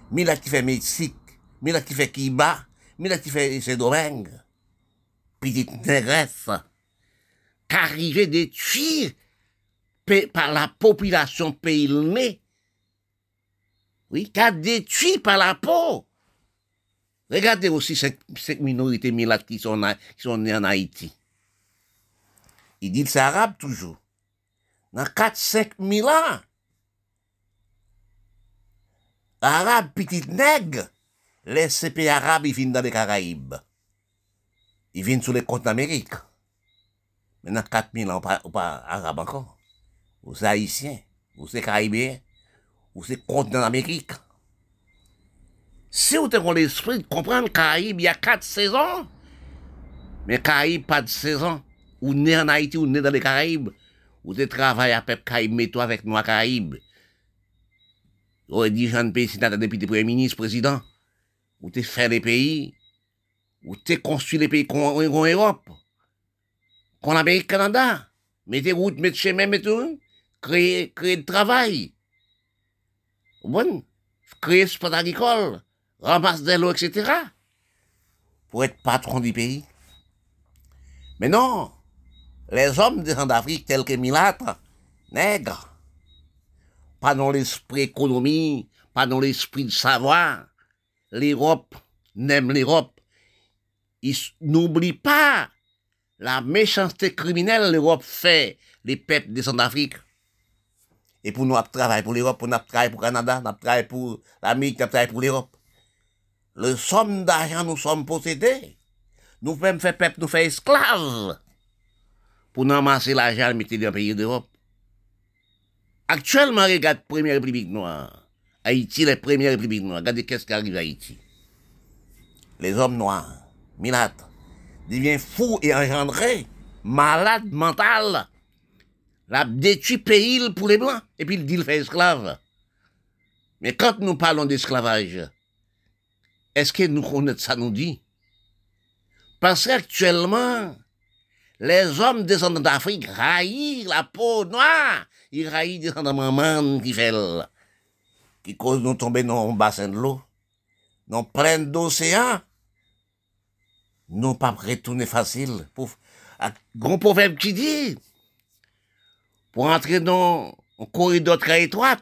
Mila qui fait Mexique, Mila qui fait Cuba, Mila qui fait Saint-Domingue. Petite négresse, qu'arriver détruire par la population pays Oui, qu'a détruit par la peau. Regardez aussi cette, minorité milate qui sont, qui nées en Haïti. Ils disent c'est arabe toujours dans 4-5 000 ans. Arabes, petit nègre, les CP arabes, ils viennent dans les Caraïbes. ils viennent sur les côtes d'Amérique. Maintenant, 4000 ans, pas, pas arabes encore. Ou c'est haïtien, ou c'est caribéen, ou c'est continent d'Amérique. Si vous avez l'esprit de comprendre Caraïbes, il y a quatre saisons. Mais Caraïbes, pas de saison. Ou né en Haïti, ou né dans les Caraïbes. Ou tu travailles à Pep Caraïbes, mais toi avec nous à Caraïbes. Ou dit Jean Pays, le premier ministre, président. Ou tu fait les pays. Ou tu construit les pays qu'on Europe. Qu'on Amérique, Canada. Mettez route, mettez chemin, mettez tout. Créer, créer de travail. Bon. Créer sport agricole ramasse des lots, etc. Pour être patron du pays. Mais non, les hommes des d'Afrique tels que Milâtre, nègres, pas dans l'esprit économie, pas dans l'esprit de savoir, l'Europe n'aime l'Europe. Ils n'oublient pas la méchanceté criminelle l'Europe fait les peuples des d'Afrique. Et pour nous, on travaille pour l'Europe, on travaille pour le Canada, on travaille pour l'Amérique, on travaille pour l'Europe le somme d'argent nous sommes possédés. Nous pouvons faire peuple, nous faire esclaves. Pour nous amasser l'argent et mettre dans le pays d'Europe. Actuellement, regarde première République noire. Haïti, la première République noire. Regardez qu'est-ce qui arrive à Haïti. Les hommes noirs, minates, deviennent fous et engendrés, malades mental. La détruit pays pour les blancs. Et puis il dit fait esclave. Mais quand nous parlons d'esclavage, est-ce que nous connaissons ça nous dit? Parce qu'actuellement, les hommes descendants d'Afrique raillent la peau noire. Ils raillent descendants maman qui fait qui cause nous tomber dans un bassin de l'eau, dans plein d'océans. Nous pas retourner facile. Pour, un grand proverbe qui dit, pour entrer dans un corridor très étroit,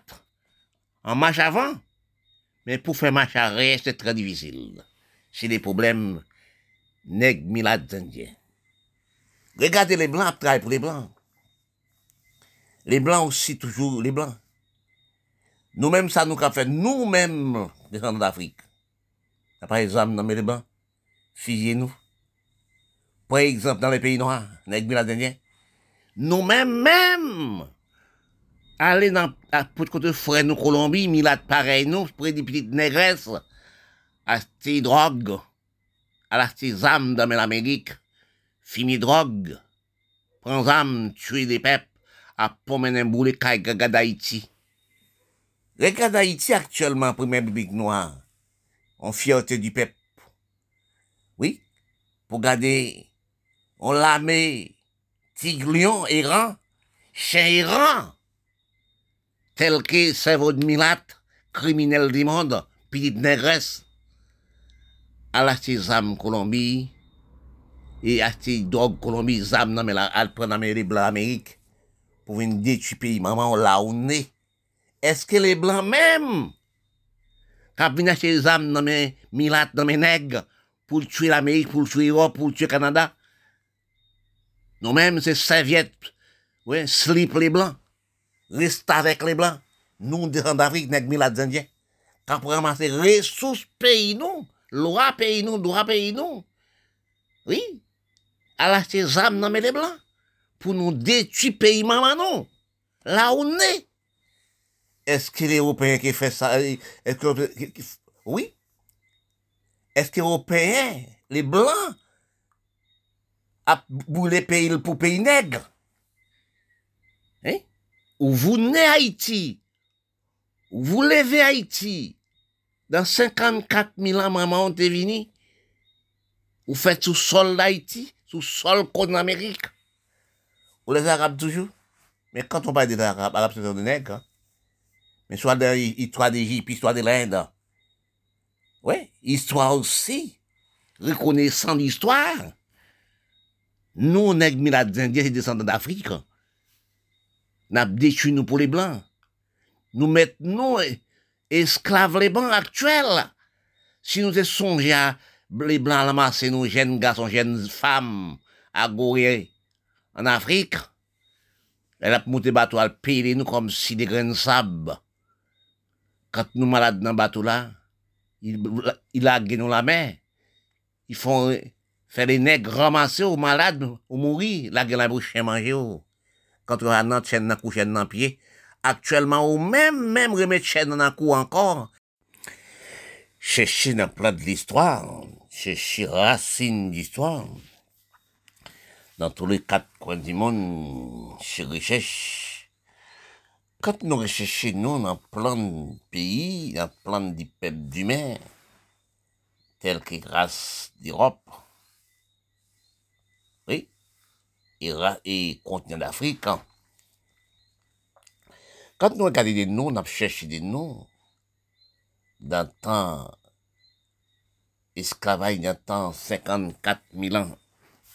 en marche avant, mais pour faire marche arrière, c'est très difficile. C'est des problèmes nègres milades. Regardez les blancs travaillent pour les blancs. Les blancs aussi, toujours les blancs. Nous-mêmes, ça nous a fait, nous-mêmes, des gens d'Afrique. Par exemple, dans les blancs, fusillez-nous. Par exemple, dans les pays noirs, nègres milades. Nous-mêmes, même, aller dans, pour côté frère nous Colombie, milat pareil nous, près des petites négresses, à ces drogue, à la âmes dans l'Amérique, fini drogue, prends âme, tuer des peuples, à promener un boulet regarde d'Haïti. Regarde d'Haïti actuellement, première biblique noire, en fierté du peuple. Oui, pour garder, on l'a mis, tigre lion errant, chien errant, tel que cerveau de Milat, criminel du monde, petite négresse, à la zam Colombie, et à la drogue Colombie, zam non mais la, à prendre les blancs pour venir détruire pays, maman, là où on est. Est-ce que les blancs même, quand viennent acheter les âmes dans mes Milat, dans mes nègres, pour tuer l'Amérique, pour tuer l'Europe, pour tuer le Canada, nous-mêmes, c'est serviettes, ouais, slip les blancs reste avec les Blancs. Nous, descendons d'Afrique, nous les Indiens. Quand pour ramasser ressources pays, nous, loi pays, nous, droit pays, nous. Oui. À la ces âmes dans les Blancs. Pour nous détruire pays, maman, non. Là où on est. Est-ce que les Européens qui font ça, est-ce que, oui. Est-ce que les Européens, les Blancs, a boulé pays pour pays nègres? Hein? Ou vous naissez Haïti, ou vous levez Haïti, dans 54 000 ans, maman, on est venu, vous faites sous sol d'Haïti, sous sol contre l'Amérique. Ou les Arabes toujours. Mais quand on parle des Arabes, Arabes c'est des nègres. Hein. Mais soit de l'histoire d'Égypte, histoire de l'Inde. Oui, histoire aussi. Reconnaissant l'histoire. Nous, nègres milades indiens, c'est descendants d'Afrique n'a détruit nous pour les blancs. Nous mettons esclaves les blancs actuels. Si nous songeons à les blancs ramasser nos jeunes garçons, jeunes femmes à Gorée en Afrique, elle a monté bateau, elle payer nous comme si des grains de sable. Quand nous malades dans le bateau là, il, il a gagné la main. Ils font fait les nègres ramasser aux malades, ou mourir, la gueule à bouche manger, quand on a notre chaîne dans couche dans pied, actuellement, ou même, même remettre chaîne dans cou encore, chercher dans plat de l'histoire, chercher racine d'histoire, dans tous les quatre coins du monde, chez recherche. Quand nous recherchons, nous, dans plein de pays, dans plein de peuples humains, tels que race d'Europe, oui, et, et continent d'Afrique, hein. quand nous regardons des noms, nous cherchons des noms, dans le temps esclavage, dans le temps 54 000 ans,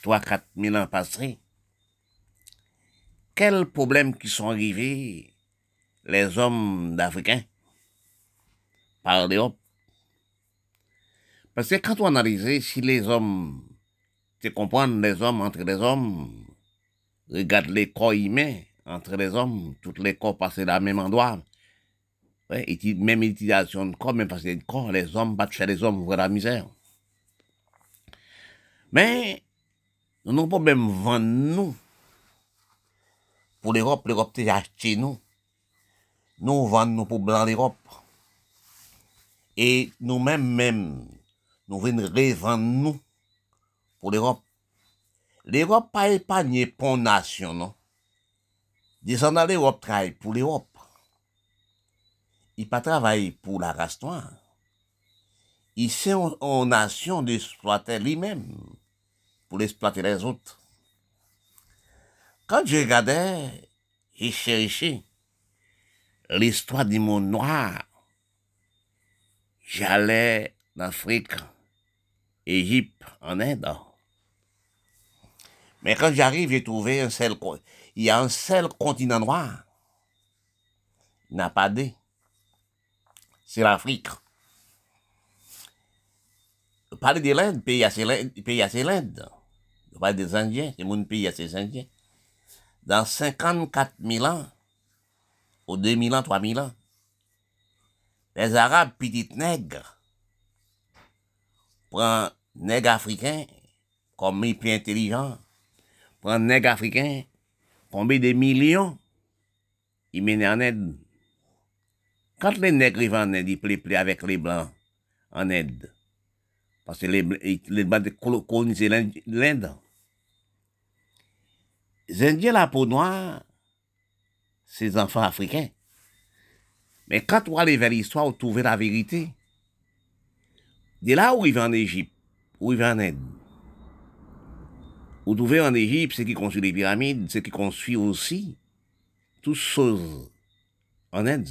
3 4 000 ans passés, quels problèmes qui sont arrivés les hommes d'Africains par l'Europe? Parce que quand on analyse, si les hommes, tu comprends, les hommes entre les hommes, regarde les corps humains entre les hommes, tous les corps passent dans le même endroit. Même utilisation de corps, même parce que corps, les hommes battent chez les hommes, voir la misère. Mais nous n'avons pas même vendre nous. Pour l'Europe, l'Europe a acheté nous. Nous vendons nous pour blanc l'Europe. Et nous-mêmes, même, nous venons revendre nous pour l'Europe. L'Europe pas épargné pour nation, non? Descendant l'Europe travaille pour l'Europe. Il pas travaille pour la race noire. Il sait en nation d'exploiter lui-même pour exploiter les autres. Quand je regardais, j'ai cherché l'histoire du monde noir. J'allais en Afrique, Égypte, en Inde. Mais quand j'arrive, j'ai trouvé un seul, il y a un seul continent noir. Il n'a pas de. C'est l'Afrique. Parler de l'Inde, pays assez l'Inde. Je parle des Indiens, c'est mon pays, c'est Indiens. Dans 54 000 ans, ou 2000 ans, 3000 ans, les Arabes, petites nègres, prennent nègres africains comme ils plus intelligents, prennent nègres africains, combien de millions, ils mènent en aide. Quand les nègres vivent en aide, ils plaient avec les blancs en aide. Parce que les, blancs colonisaient l'Inde. Les Indiens, la peau noire, c'est enfants africains. Mais quand on aller vers l'histoire, on trouve la vérité. De là où ils vont en Égypte, où ils vont en Inde, vous trouvez en Égypte, ceux qui construisent les pyramides, ceux qui construisent aussi toutes choses en Inde.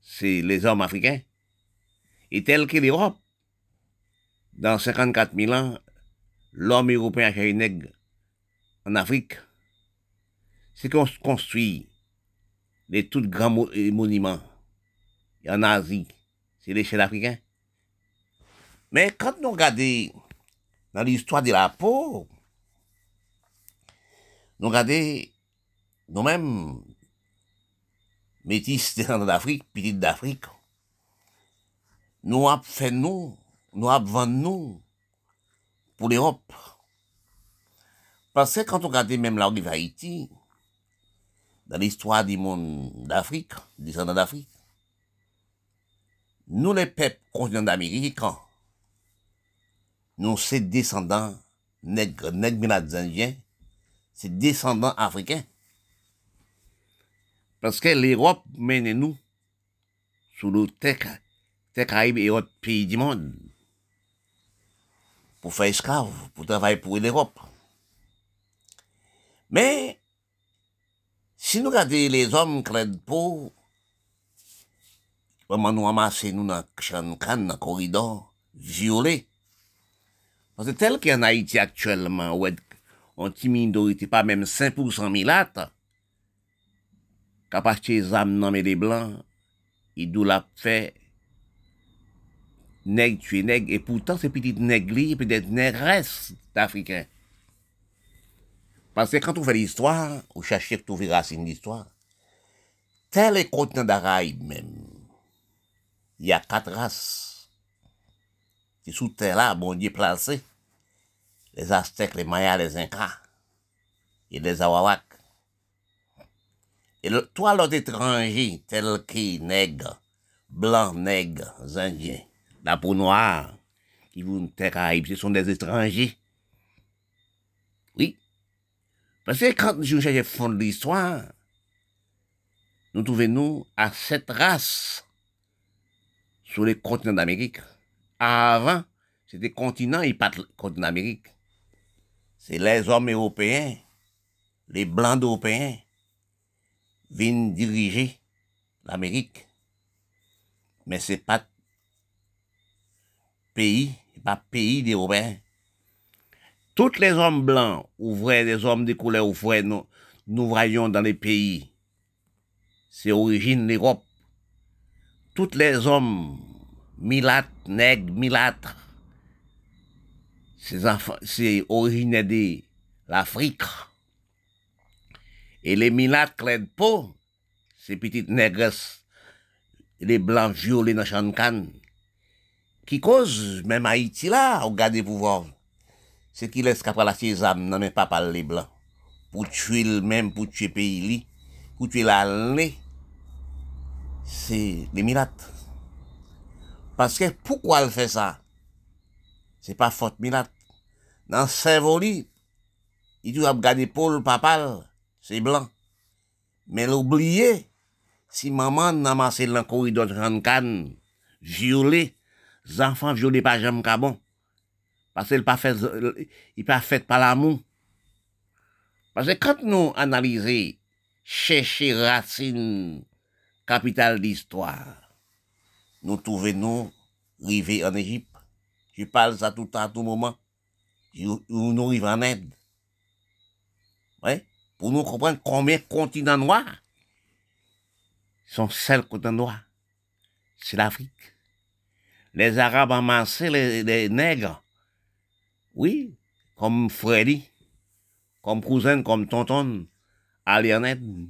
C'est les hommes africains. Et tel que l'Europe, dans 54 000 ans, l'homme européen a cherché nègre en Afrique, c'est qu'on construit les tout grands monuments. En Asie, c'est l'échelle africaine. Mais quand nous regardons dans l'histoire de la peau, nous regardons nous-mêmes, métis d'Afrique, *laughs* petites d'Afrique, nous avons fait nous, nous avons vendu nous pour l'Europe. Parce que quand on regarde même là où Haïti, dans l'histoire du monde d'Afrique, descendants d'Afrique, nous les peuples continents d'Amérique, nous c'est descendants nègres, nègres indiens, c'est descendants africains. Parce que l'Europe mène nous sous le terre, Caraïbes et autres pays du monde pour faire esclave, pour travailler pour l'Europe. Mais, si nous regardons les hommes qui pauvres, vraiment nous ramasser nous dans le corridor, violés. Parce que tel qu'en Haïti actuellement, où on une minorité, pas même 5% milâtres, capable de âmes dans les blancs, ils doivent la faire nègre tuer nègre, et pourtant c'est petit nègre peut-être négresses d'Africains. Parce que quand on fait l'histoire, on cherche à trouver racine d'histoire. Tel est continent d'Araïbe même. Il y a quatre races. C'est sous terre là, bon Dieu placé. les Aztèques, les Mayas, les Incas et les Awawak. Et toi, l'autre étranger, tel que nègre, blanc, nègre, indien, la peau noire, qui vous Caraïbes, ce sont des étrangers. Oui. Parce que quand je cherche fond de l'histoire, nous trouvons nous à cette race sur les continents d'Amérique. Avant, c'était continent et pas continent d'Amérique. C'est les hommes européens, les blancs européens, viennent diriger l'Amérique. Mais c'est pas pays, pas pays d'Européens. Tous les hommes blancs, ou des hommes de couleur ou nous voyons dans les pays. C'est origine l'Europe. Tous les hommes, milates, nègres, milâtres, ces enfants, c'est origine de l'Afrique. Et les milates clés de peau, ces petites négresses, les blancs violets dans Chancan, qui causent, même Haïti là, au garder pouvoir, c'est qui laisse qu'après la sésame, non mais pas par les blancs, pour tuer le même, pour tuer pays, pour tuer l'année, c'est les milates. Parce que pourquoi elle fait ça? C'est pas faute milate. Dans cerveau, il doit regarder Paul, papa, c'est blanc. Mais l'oublier, si maman n'a massé dans le corridor de canne, violé, les enfants violés par cabon. Parce qu'il il pas fait par l'amour. Parce que quand nous analysons, chercher racine, capitale d'histoire, nous trouvons nous arrivés en Égypte. Je parle ça tout à tout moment. Nous arrivons en Inde. Ouais? Pour nous comprendre combien de continents noirs sont seuls continents noirs. C'est l'Afrique. Les Arabes amassé les, les nègres. Oui, comme Freddy, comme cousin, comme tonton, aller en Inde.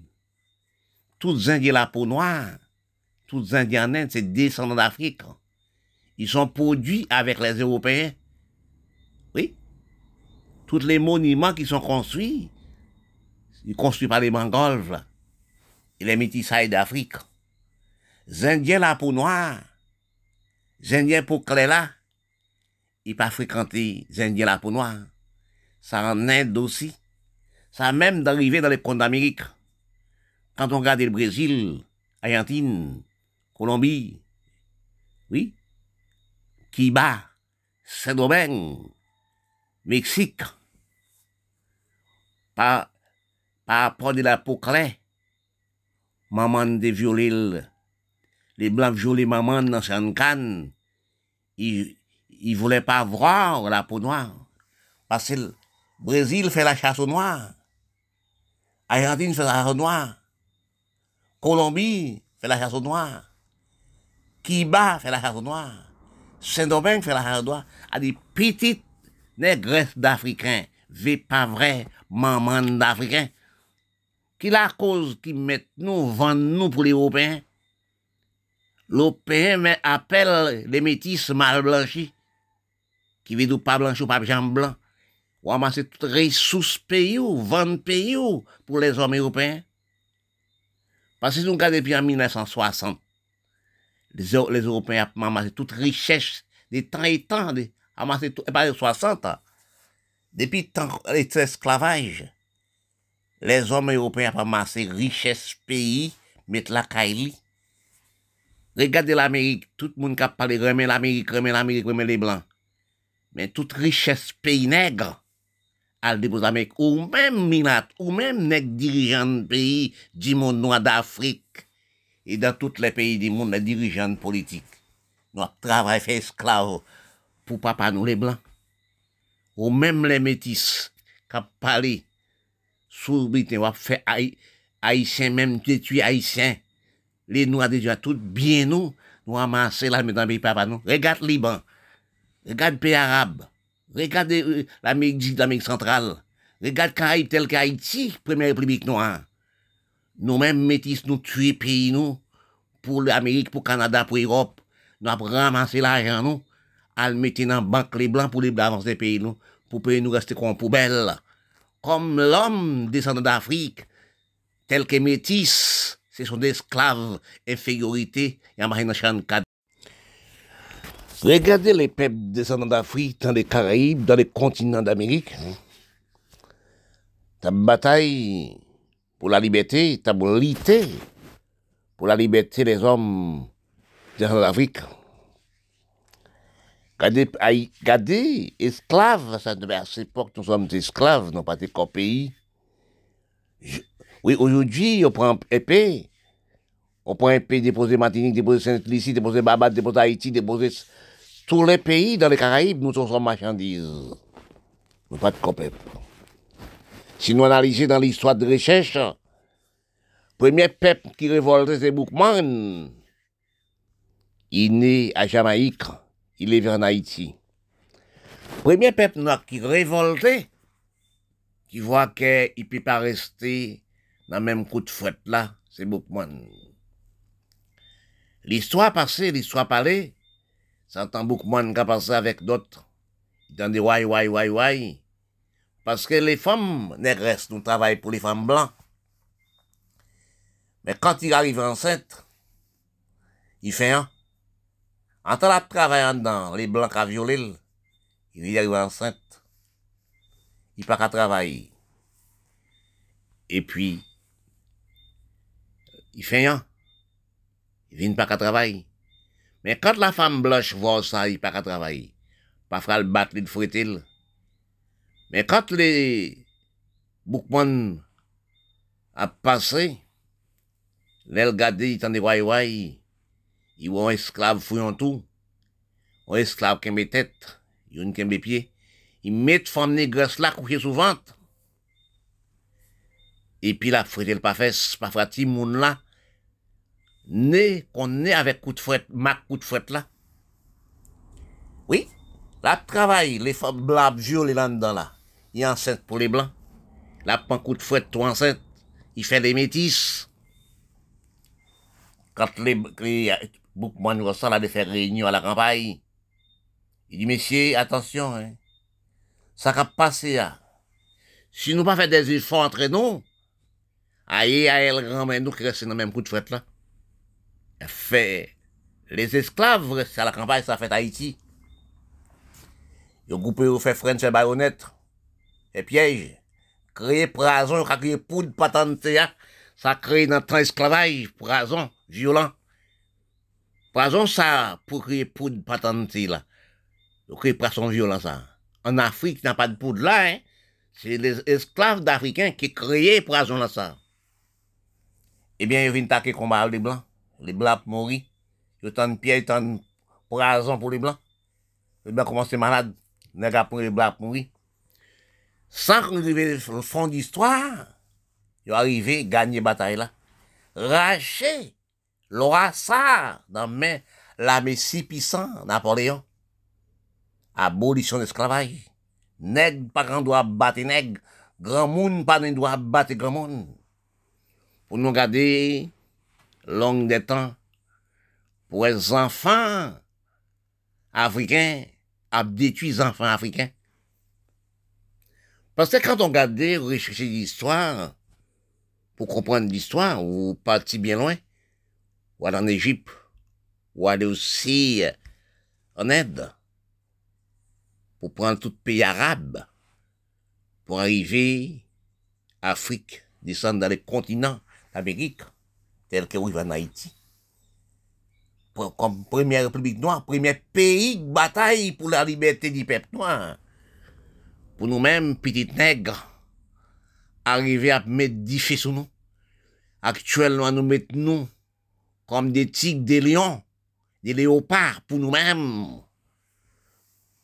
Tous les la peau noire, tous les Indiens c'est descendants d'Afrique. Ils sont produits avec les Européens. Oui. Tous les monuments qui sont construits, ils construits par les Mongols, et les métissailles d'Afrique. Les Indiens la peau noire, les Indiens pour clair là, ils pas fréquenté les Indiens la peau noire. Ça en Inde aussi. Ça a même d'arriver dans les comptes d'Amérique. Quand on regarde le Brésil, Argentine, Colombie, oui, Cuba, Saint-Domingue, Mexique, par, par rapport de la peau claire, maman de violer, les blancs violer maman dans une canne, ils, ils voulaient pas voir la peau noire. Parce que le Brésil fait la chasse aux noirs. Argentine fait la chasse aux noirs. Colombie fait la chasse aux noirs. Cuba fait la chasse aux noirs. Saint-Domingue fait la aux noirs. A des petites négresses d'Africains. Ve pas vrai, maman d'Africains. Qui la cause qui met nous, vendent nous pour les Européens? L'Européen appelle les métis mal blanchis. Qui veut pas blanchi ou pas jambes blanc. Ou amasser les ressources pays ou vendre pays ou pour les hommes européens. Parce que nous regardons depuis en 1960, les, Européens ont amassé toute richesse des temps et temps, de, amassé tout, et pas 60 Depuis l'esclavage, les hommes européens ont amassé richesse pays, mettre la caille. Regardez l'Amérique, tout le monde qui parle de remet l'Amérique, remet l'Amérique, remet les Blancs. Mais toute richesse pays nègre, al dépose l'Amérique, ou même minat, ou même nègre dirigeant de pays du monde noir d'Afrique, et dans tous les pays du monde, les dirigeants politiques. Nous travaillons fait esclaves pour papa nous les blancs. Ou même les métis, qui parlé sous Britain, ou fait haïtiens, même détruit haïtiens. Les noirs déjà tout bien nous, nous amasser là, mais dans les papa nous. Regarde Liban, regarde pays arabe, regarde euh, l'Amérique l'Amérique centrale, regarde Caraïbes tel qu'Haïti, première république noire. Nous-mêmes métis nous tuer pays nous, pour l'Amérique, pour le Canada, pour l'Europe. Nous avons ramassé l'argent nous, à le mettre dans la banque les blancs pour les blancs avancer pays nous, pour payer nous rester comme poubelle. Comme l'homme descendant d'Afrique, tel que métis, ce sont des esclaves, infériorité, et en Regardez les peuples descendants d'Afrique, dans les Caraïbes, dans les continents d'Amérique. Ta bataille pour la liberté, ta lutter pour la liberté des hommes descendants d'Afrique. Regardez, esclaves, ça devait à cette époque, nous sommes esclaves, non pas des corps pays. Oui, aujourd'hui, on prend épée. On prend épée, déposer Martinique, déposer Saint-Lucie, déposer Babat, déposer Haïti, déposer tous les pays dans les Caraïbes, nous sommes marchandises. Nous pas de copains. Si nous analysons dans l'histoire de recherche, premier peuple qui révolte, c'est Boukman. Il est né à Jamaïque, il est venu en Haïti. Premier peuple noir qui révolté, qui voit qu'il ne peut pas rester dans le même coup de fouette là, c'est Boukman. L'histoire passée, l'histoire parlée, ça entend beaucoup moins qu'à passer avec d'autres. Dans des wai, wai, wai, wai. Parce que les femmes négresses, nous travaillons pour les femmes blancs. Mais quand il arrive enceinte, il fait un. En temps de travaillant dans les blancs à violer, il arrive enceinte. Il part à travailler. Et puis, il fait un. Il vient pas qu'à travailler. Mais quand la femme blanche voit ça, il pas qu'à travailler. Pas le battre, le fouetter. Mais quand les boukman a passé, l'aile gardé, il t'en wai, ils voient un esclave fouillant tout, un esclave qui met tête, il a qui pieds, ils mettent femme négresse là coucher sous ventre. Et puis la fouette le pas fesse, pas frati moun là, né, qu'on est avec coup de fouette, ma coup de fouette là. Oui, la travail, les femmes blanches violées là-dedans là. Il est enceinte pour les blancs. La prend coup de fouette, toi enceinte. Il fait des métis. Quand les, les ça là de faire réunion à la campagne, il dit, messieurs, attention, hein. Ça va passer là. Si nous pas fait des efforts entre nous, aïe, aïe, le grand, nous qui dans le même coup de fouette là fait les esclaves, c'est à la campagne, ça fait Haïti. Ils ont coupé, ils fait French et et piège. Créer prason, créer poudre patente, ça crée dans temps esclavage, prason, violent. Prason, ça, pour créer poudre patente, là. Créer prason violent, ça. En Afrique, il n'y a pas de poudre là, hein. C'est les esclaves d'Africains qui créaient prason là, ça. Eh bien, ils viennent attaquer combat les blancs les blancs mourir. Ils ont pierre, ils ont poison pour les blancs. Les blancs commencent malades. Les gars pour les blancs mourir. Sans arriver au fond d'histoire, ils arrivé à gagner bataille là. Racher ça dans main l'armée si puissant Napoléon. Abolition de l'esclavage. Nègre pas grand doit battre nègre. Grand monde pas doit battre grand monde. Pour nous garder long des temps pour les enfants africains à enfants africains. Parce que quand on regarde, rechercher l'histoire, pour comprendre l'histoire, ou partir bien loin, ou aller en Égypte, ou aller aussi en Inde, pour prendre tout pays arabe, pour arriver à Afrique, descendre dans les continents d'Amérique tel que oui en Haïti. Comme première république noire, premier pays de bataille pour la liberté du peuple noir. Pour nous-mêmes, petites nègres, arriver à mettre des faits sur nous. Actuellement, nous mettons nous comme des tigres, des lions, des léopards pour nous-mêmes.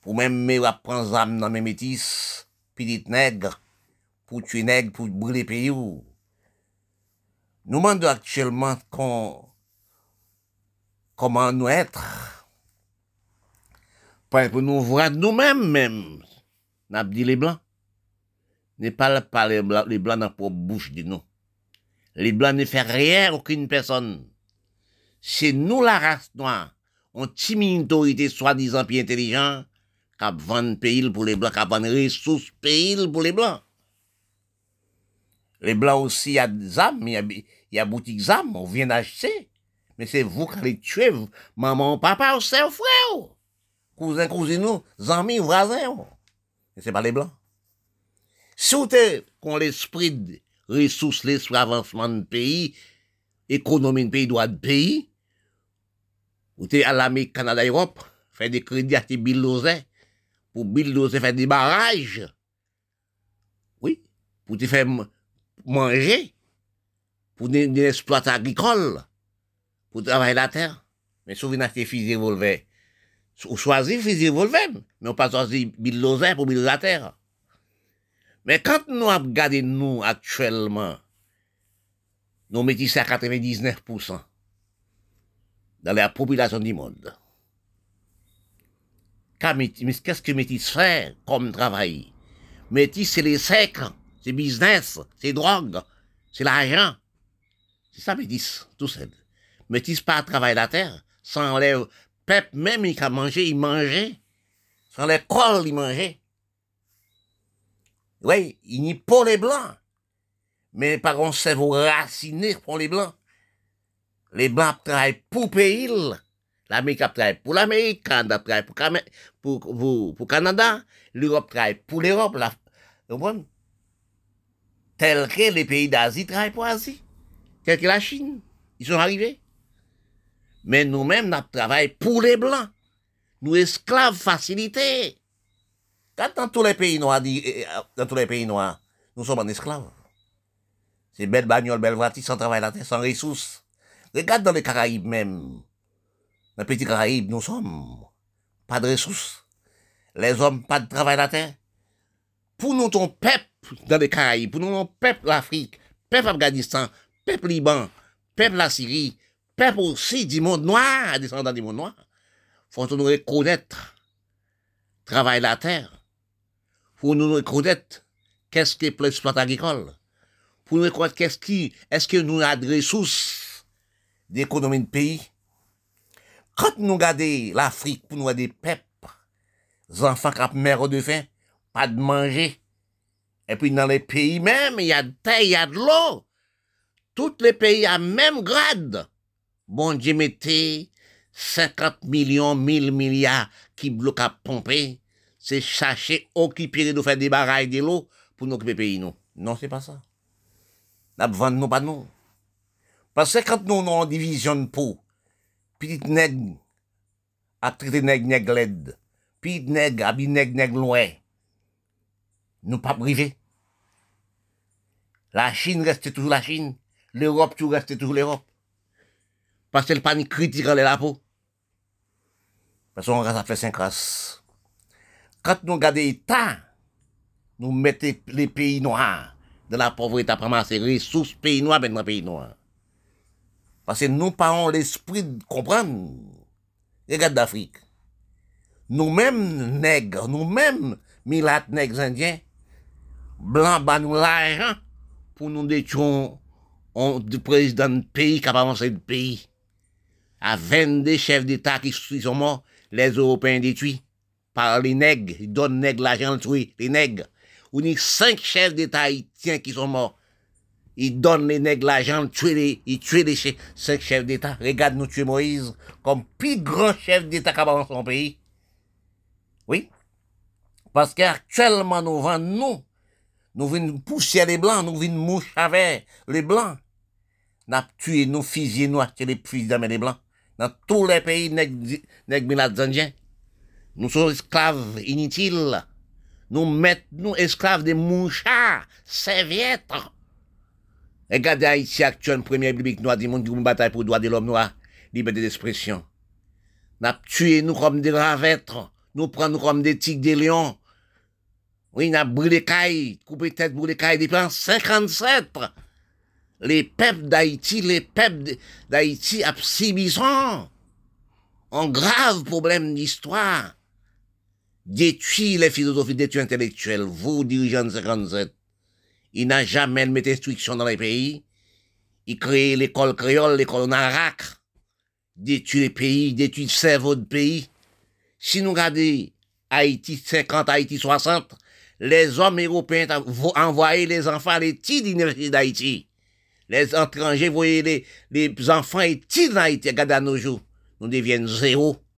Pour même me prendre âme dans mes métis, petites nègres, pour tuer nègres, pour brûler pays. Nous demandons actuellement comment nous être. Pour nous voir nous-mêmes, même. N'a dit les blancs. Ne parle pas les blancs, les blancs dans bouche de nous. Les blancs ne font rien à aucune personne. C'est nous la race noire. On timide soi-disant plus intelligent, qui vendent pays pour les blancs, vendent ressources pour les blancs. Les blancs aussi, il y a des âmes, il y a, y a boutique d'âmes, on vient d'acheter. Mais c'est vous qui allez tuer, maman, papa, ou frère, cousin, cousine, amis, voisins. C'est pas les blancs. Si vous avez l'esprit de ressources, l'esprit d'avancement du pays, économie de pays, droit de pays, vous êtes à l'Amérique, Canada, Europe, faire des crédits à des bulldozer, pour bulldozer, faire des barrages. Oui, pour te faire manger, pour des, exploits agricoles, pour travailler la terre. Mais si vous achetez fusil revolver, vous choisissez fusil revolver, mais on pas choisi bulldozer pour bulldozer la terre. Mais quand nous regardons nous actuellement, nous mettons à 99% dans la population du monde. Qu'est-ce que Métis fait comme travail? Métis, c'est les secres, c'est business, c'est drogue, c'est l'argent. C'est ça Métis, tout seul. Métis pas travailler la terre, sans les peuples même, il a mangé, il mangeait. Sans les cols, il mangeait. Oui, il n'y a pas les blancs. Mais par contre, c'est vous raciner pour les blancs. Les blancs travaillent pour pays. L'Amérique travaille pour l'Amérique, Canada travaille pour, pour, Canada, l'Europe travaille pour l'Europe. Vous comprenez? Tel que les pays d'Asie travaillent pour l'Asie. Tel que la Chine. Ils sont arrivés. Mais nous-mêmes, nous travaillons pour les Blancs. Nous esclaves facilités. Quand dans tous les pays noirs, euh, dans tous les pays noirs, nous sommes en esclaves. C'est belle bagnole, belle voiture, sans travail la terre, sans ressources. Regarde dans les Caraïbes même. Dans les petits Caraïbes, nous sommes pas de ressources. Les hommes, pas de travail la terre. Pour nous, ton peuple dans les Caraïbes, pour nous, ton peuple l'Afrique, peuple Afghanistan, peuple Liban, peuple la Syrie, peuple aussi du monde noir, descendant du monde noir, faut nous reconnaître travail la terre pour nous reconnaître qu'est-ce qui est l'exploit agricole, pour nous reconnaître qu'est-ce qui, est-ce que nous avons des ressources d'économie de pays. Quand nous regardons l'Afrique pour nous avoir des peuples, des enfants qui ont de faim, pas de manger, et puis dans les pays même, il y a de terre, il y a de l'eau. Tous les pays à même grade. Bon Dieu mettez 50 millions, 1000 milliards qui bloquent à pomper c'est chercher, occuper, de faire des barrages de l'eau pour nous occuper pays, nous. Non, c'est pas ça. Nous vendre nous pas nous. Parce que quand nous une division de peau, petit nègre, à traiter nègre, nègre l'aide, petit nègre, habit nègre, nègre loin, nous pas privés. La Chine reste toujours la Chine, l'Europe toujours reste toujours l'Europe. Parce qu'elle pas ni critique la peau. Parce qu'on a fait cinq races quand nous regardons l'État, nous mettons les pays noirs de la pauvreté à ramasser les ressources pays noirs dans les pays noirs. Parce que nous pas l'esprit de comprendre. Regarde d'Afrique. Nous-mêmes, nègres, nous-mêmes, milates nègres indiens, blancs, bas nous l'argent pour nous détruire un président de pays qui a avancé le pays. À 22 chefs d'État qui sont morts, les Européens détruits par les nègres, ils donnent nègres l'argent les nègres. On a cinq chefs d'État haïtiens qui sont morts. Ils donnent les nègres l'argent, les, ils tuent les cinq chefs d'État. Regarde nous tuer Moïse comme plus grand chef d'État qu'a dans son pays. Oui? Parce qu'actuellement, nous vendons, nous, nous venons pousser les blancs, nous venons moucher avec les blancs. Nous tué, nous fusillé, nous acheté les fusils dans les blancs. Dans tous les pays. Nous sommes esclaves inutiles. Nous mettons esclaves des mouchards, serviettes. Regardez Haïti actuellement, première biblique noire du monde qui bataille pour le droit de l'homme noir, liberté d'expression. Nous tué nous comme des ravettes, nous prenons comme des tigres des lions. Oui, nous avons brûlé cailles, coupé tête, brûlé cailles depuis en 57. Les peuples d'Haïti, les peuples d'Haïti, à ont un grave problème d'histoire détruit les philosophies, détruit intellectuelles, vous, dirigeants de 57. Il n'a jamais mis instruction dans les pays. Il crée l'école créole, l'école narac. Détruit les pays, détruit le cerveau de pays. Si nous regardons Haïti 50, Haïti 60, les hommes européens envoyaient les enfants à l'étude d'université d'Haïti. Les étrangers voyaient les, les enfants en Haïti, regardez à nos jours. Nous deviennent zéro.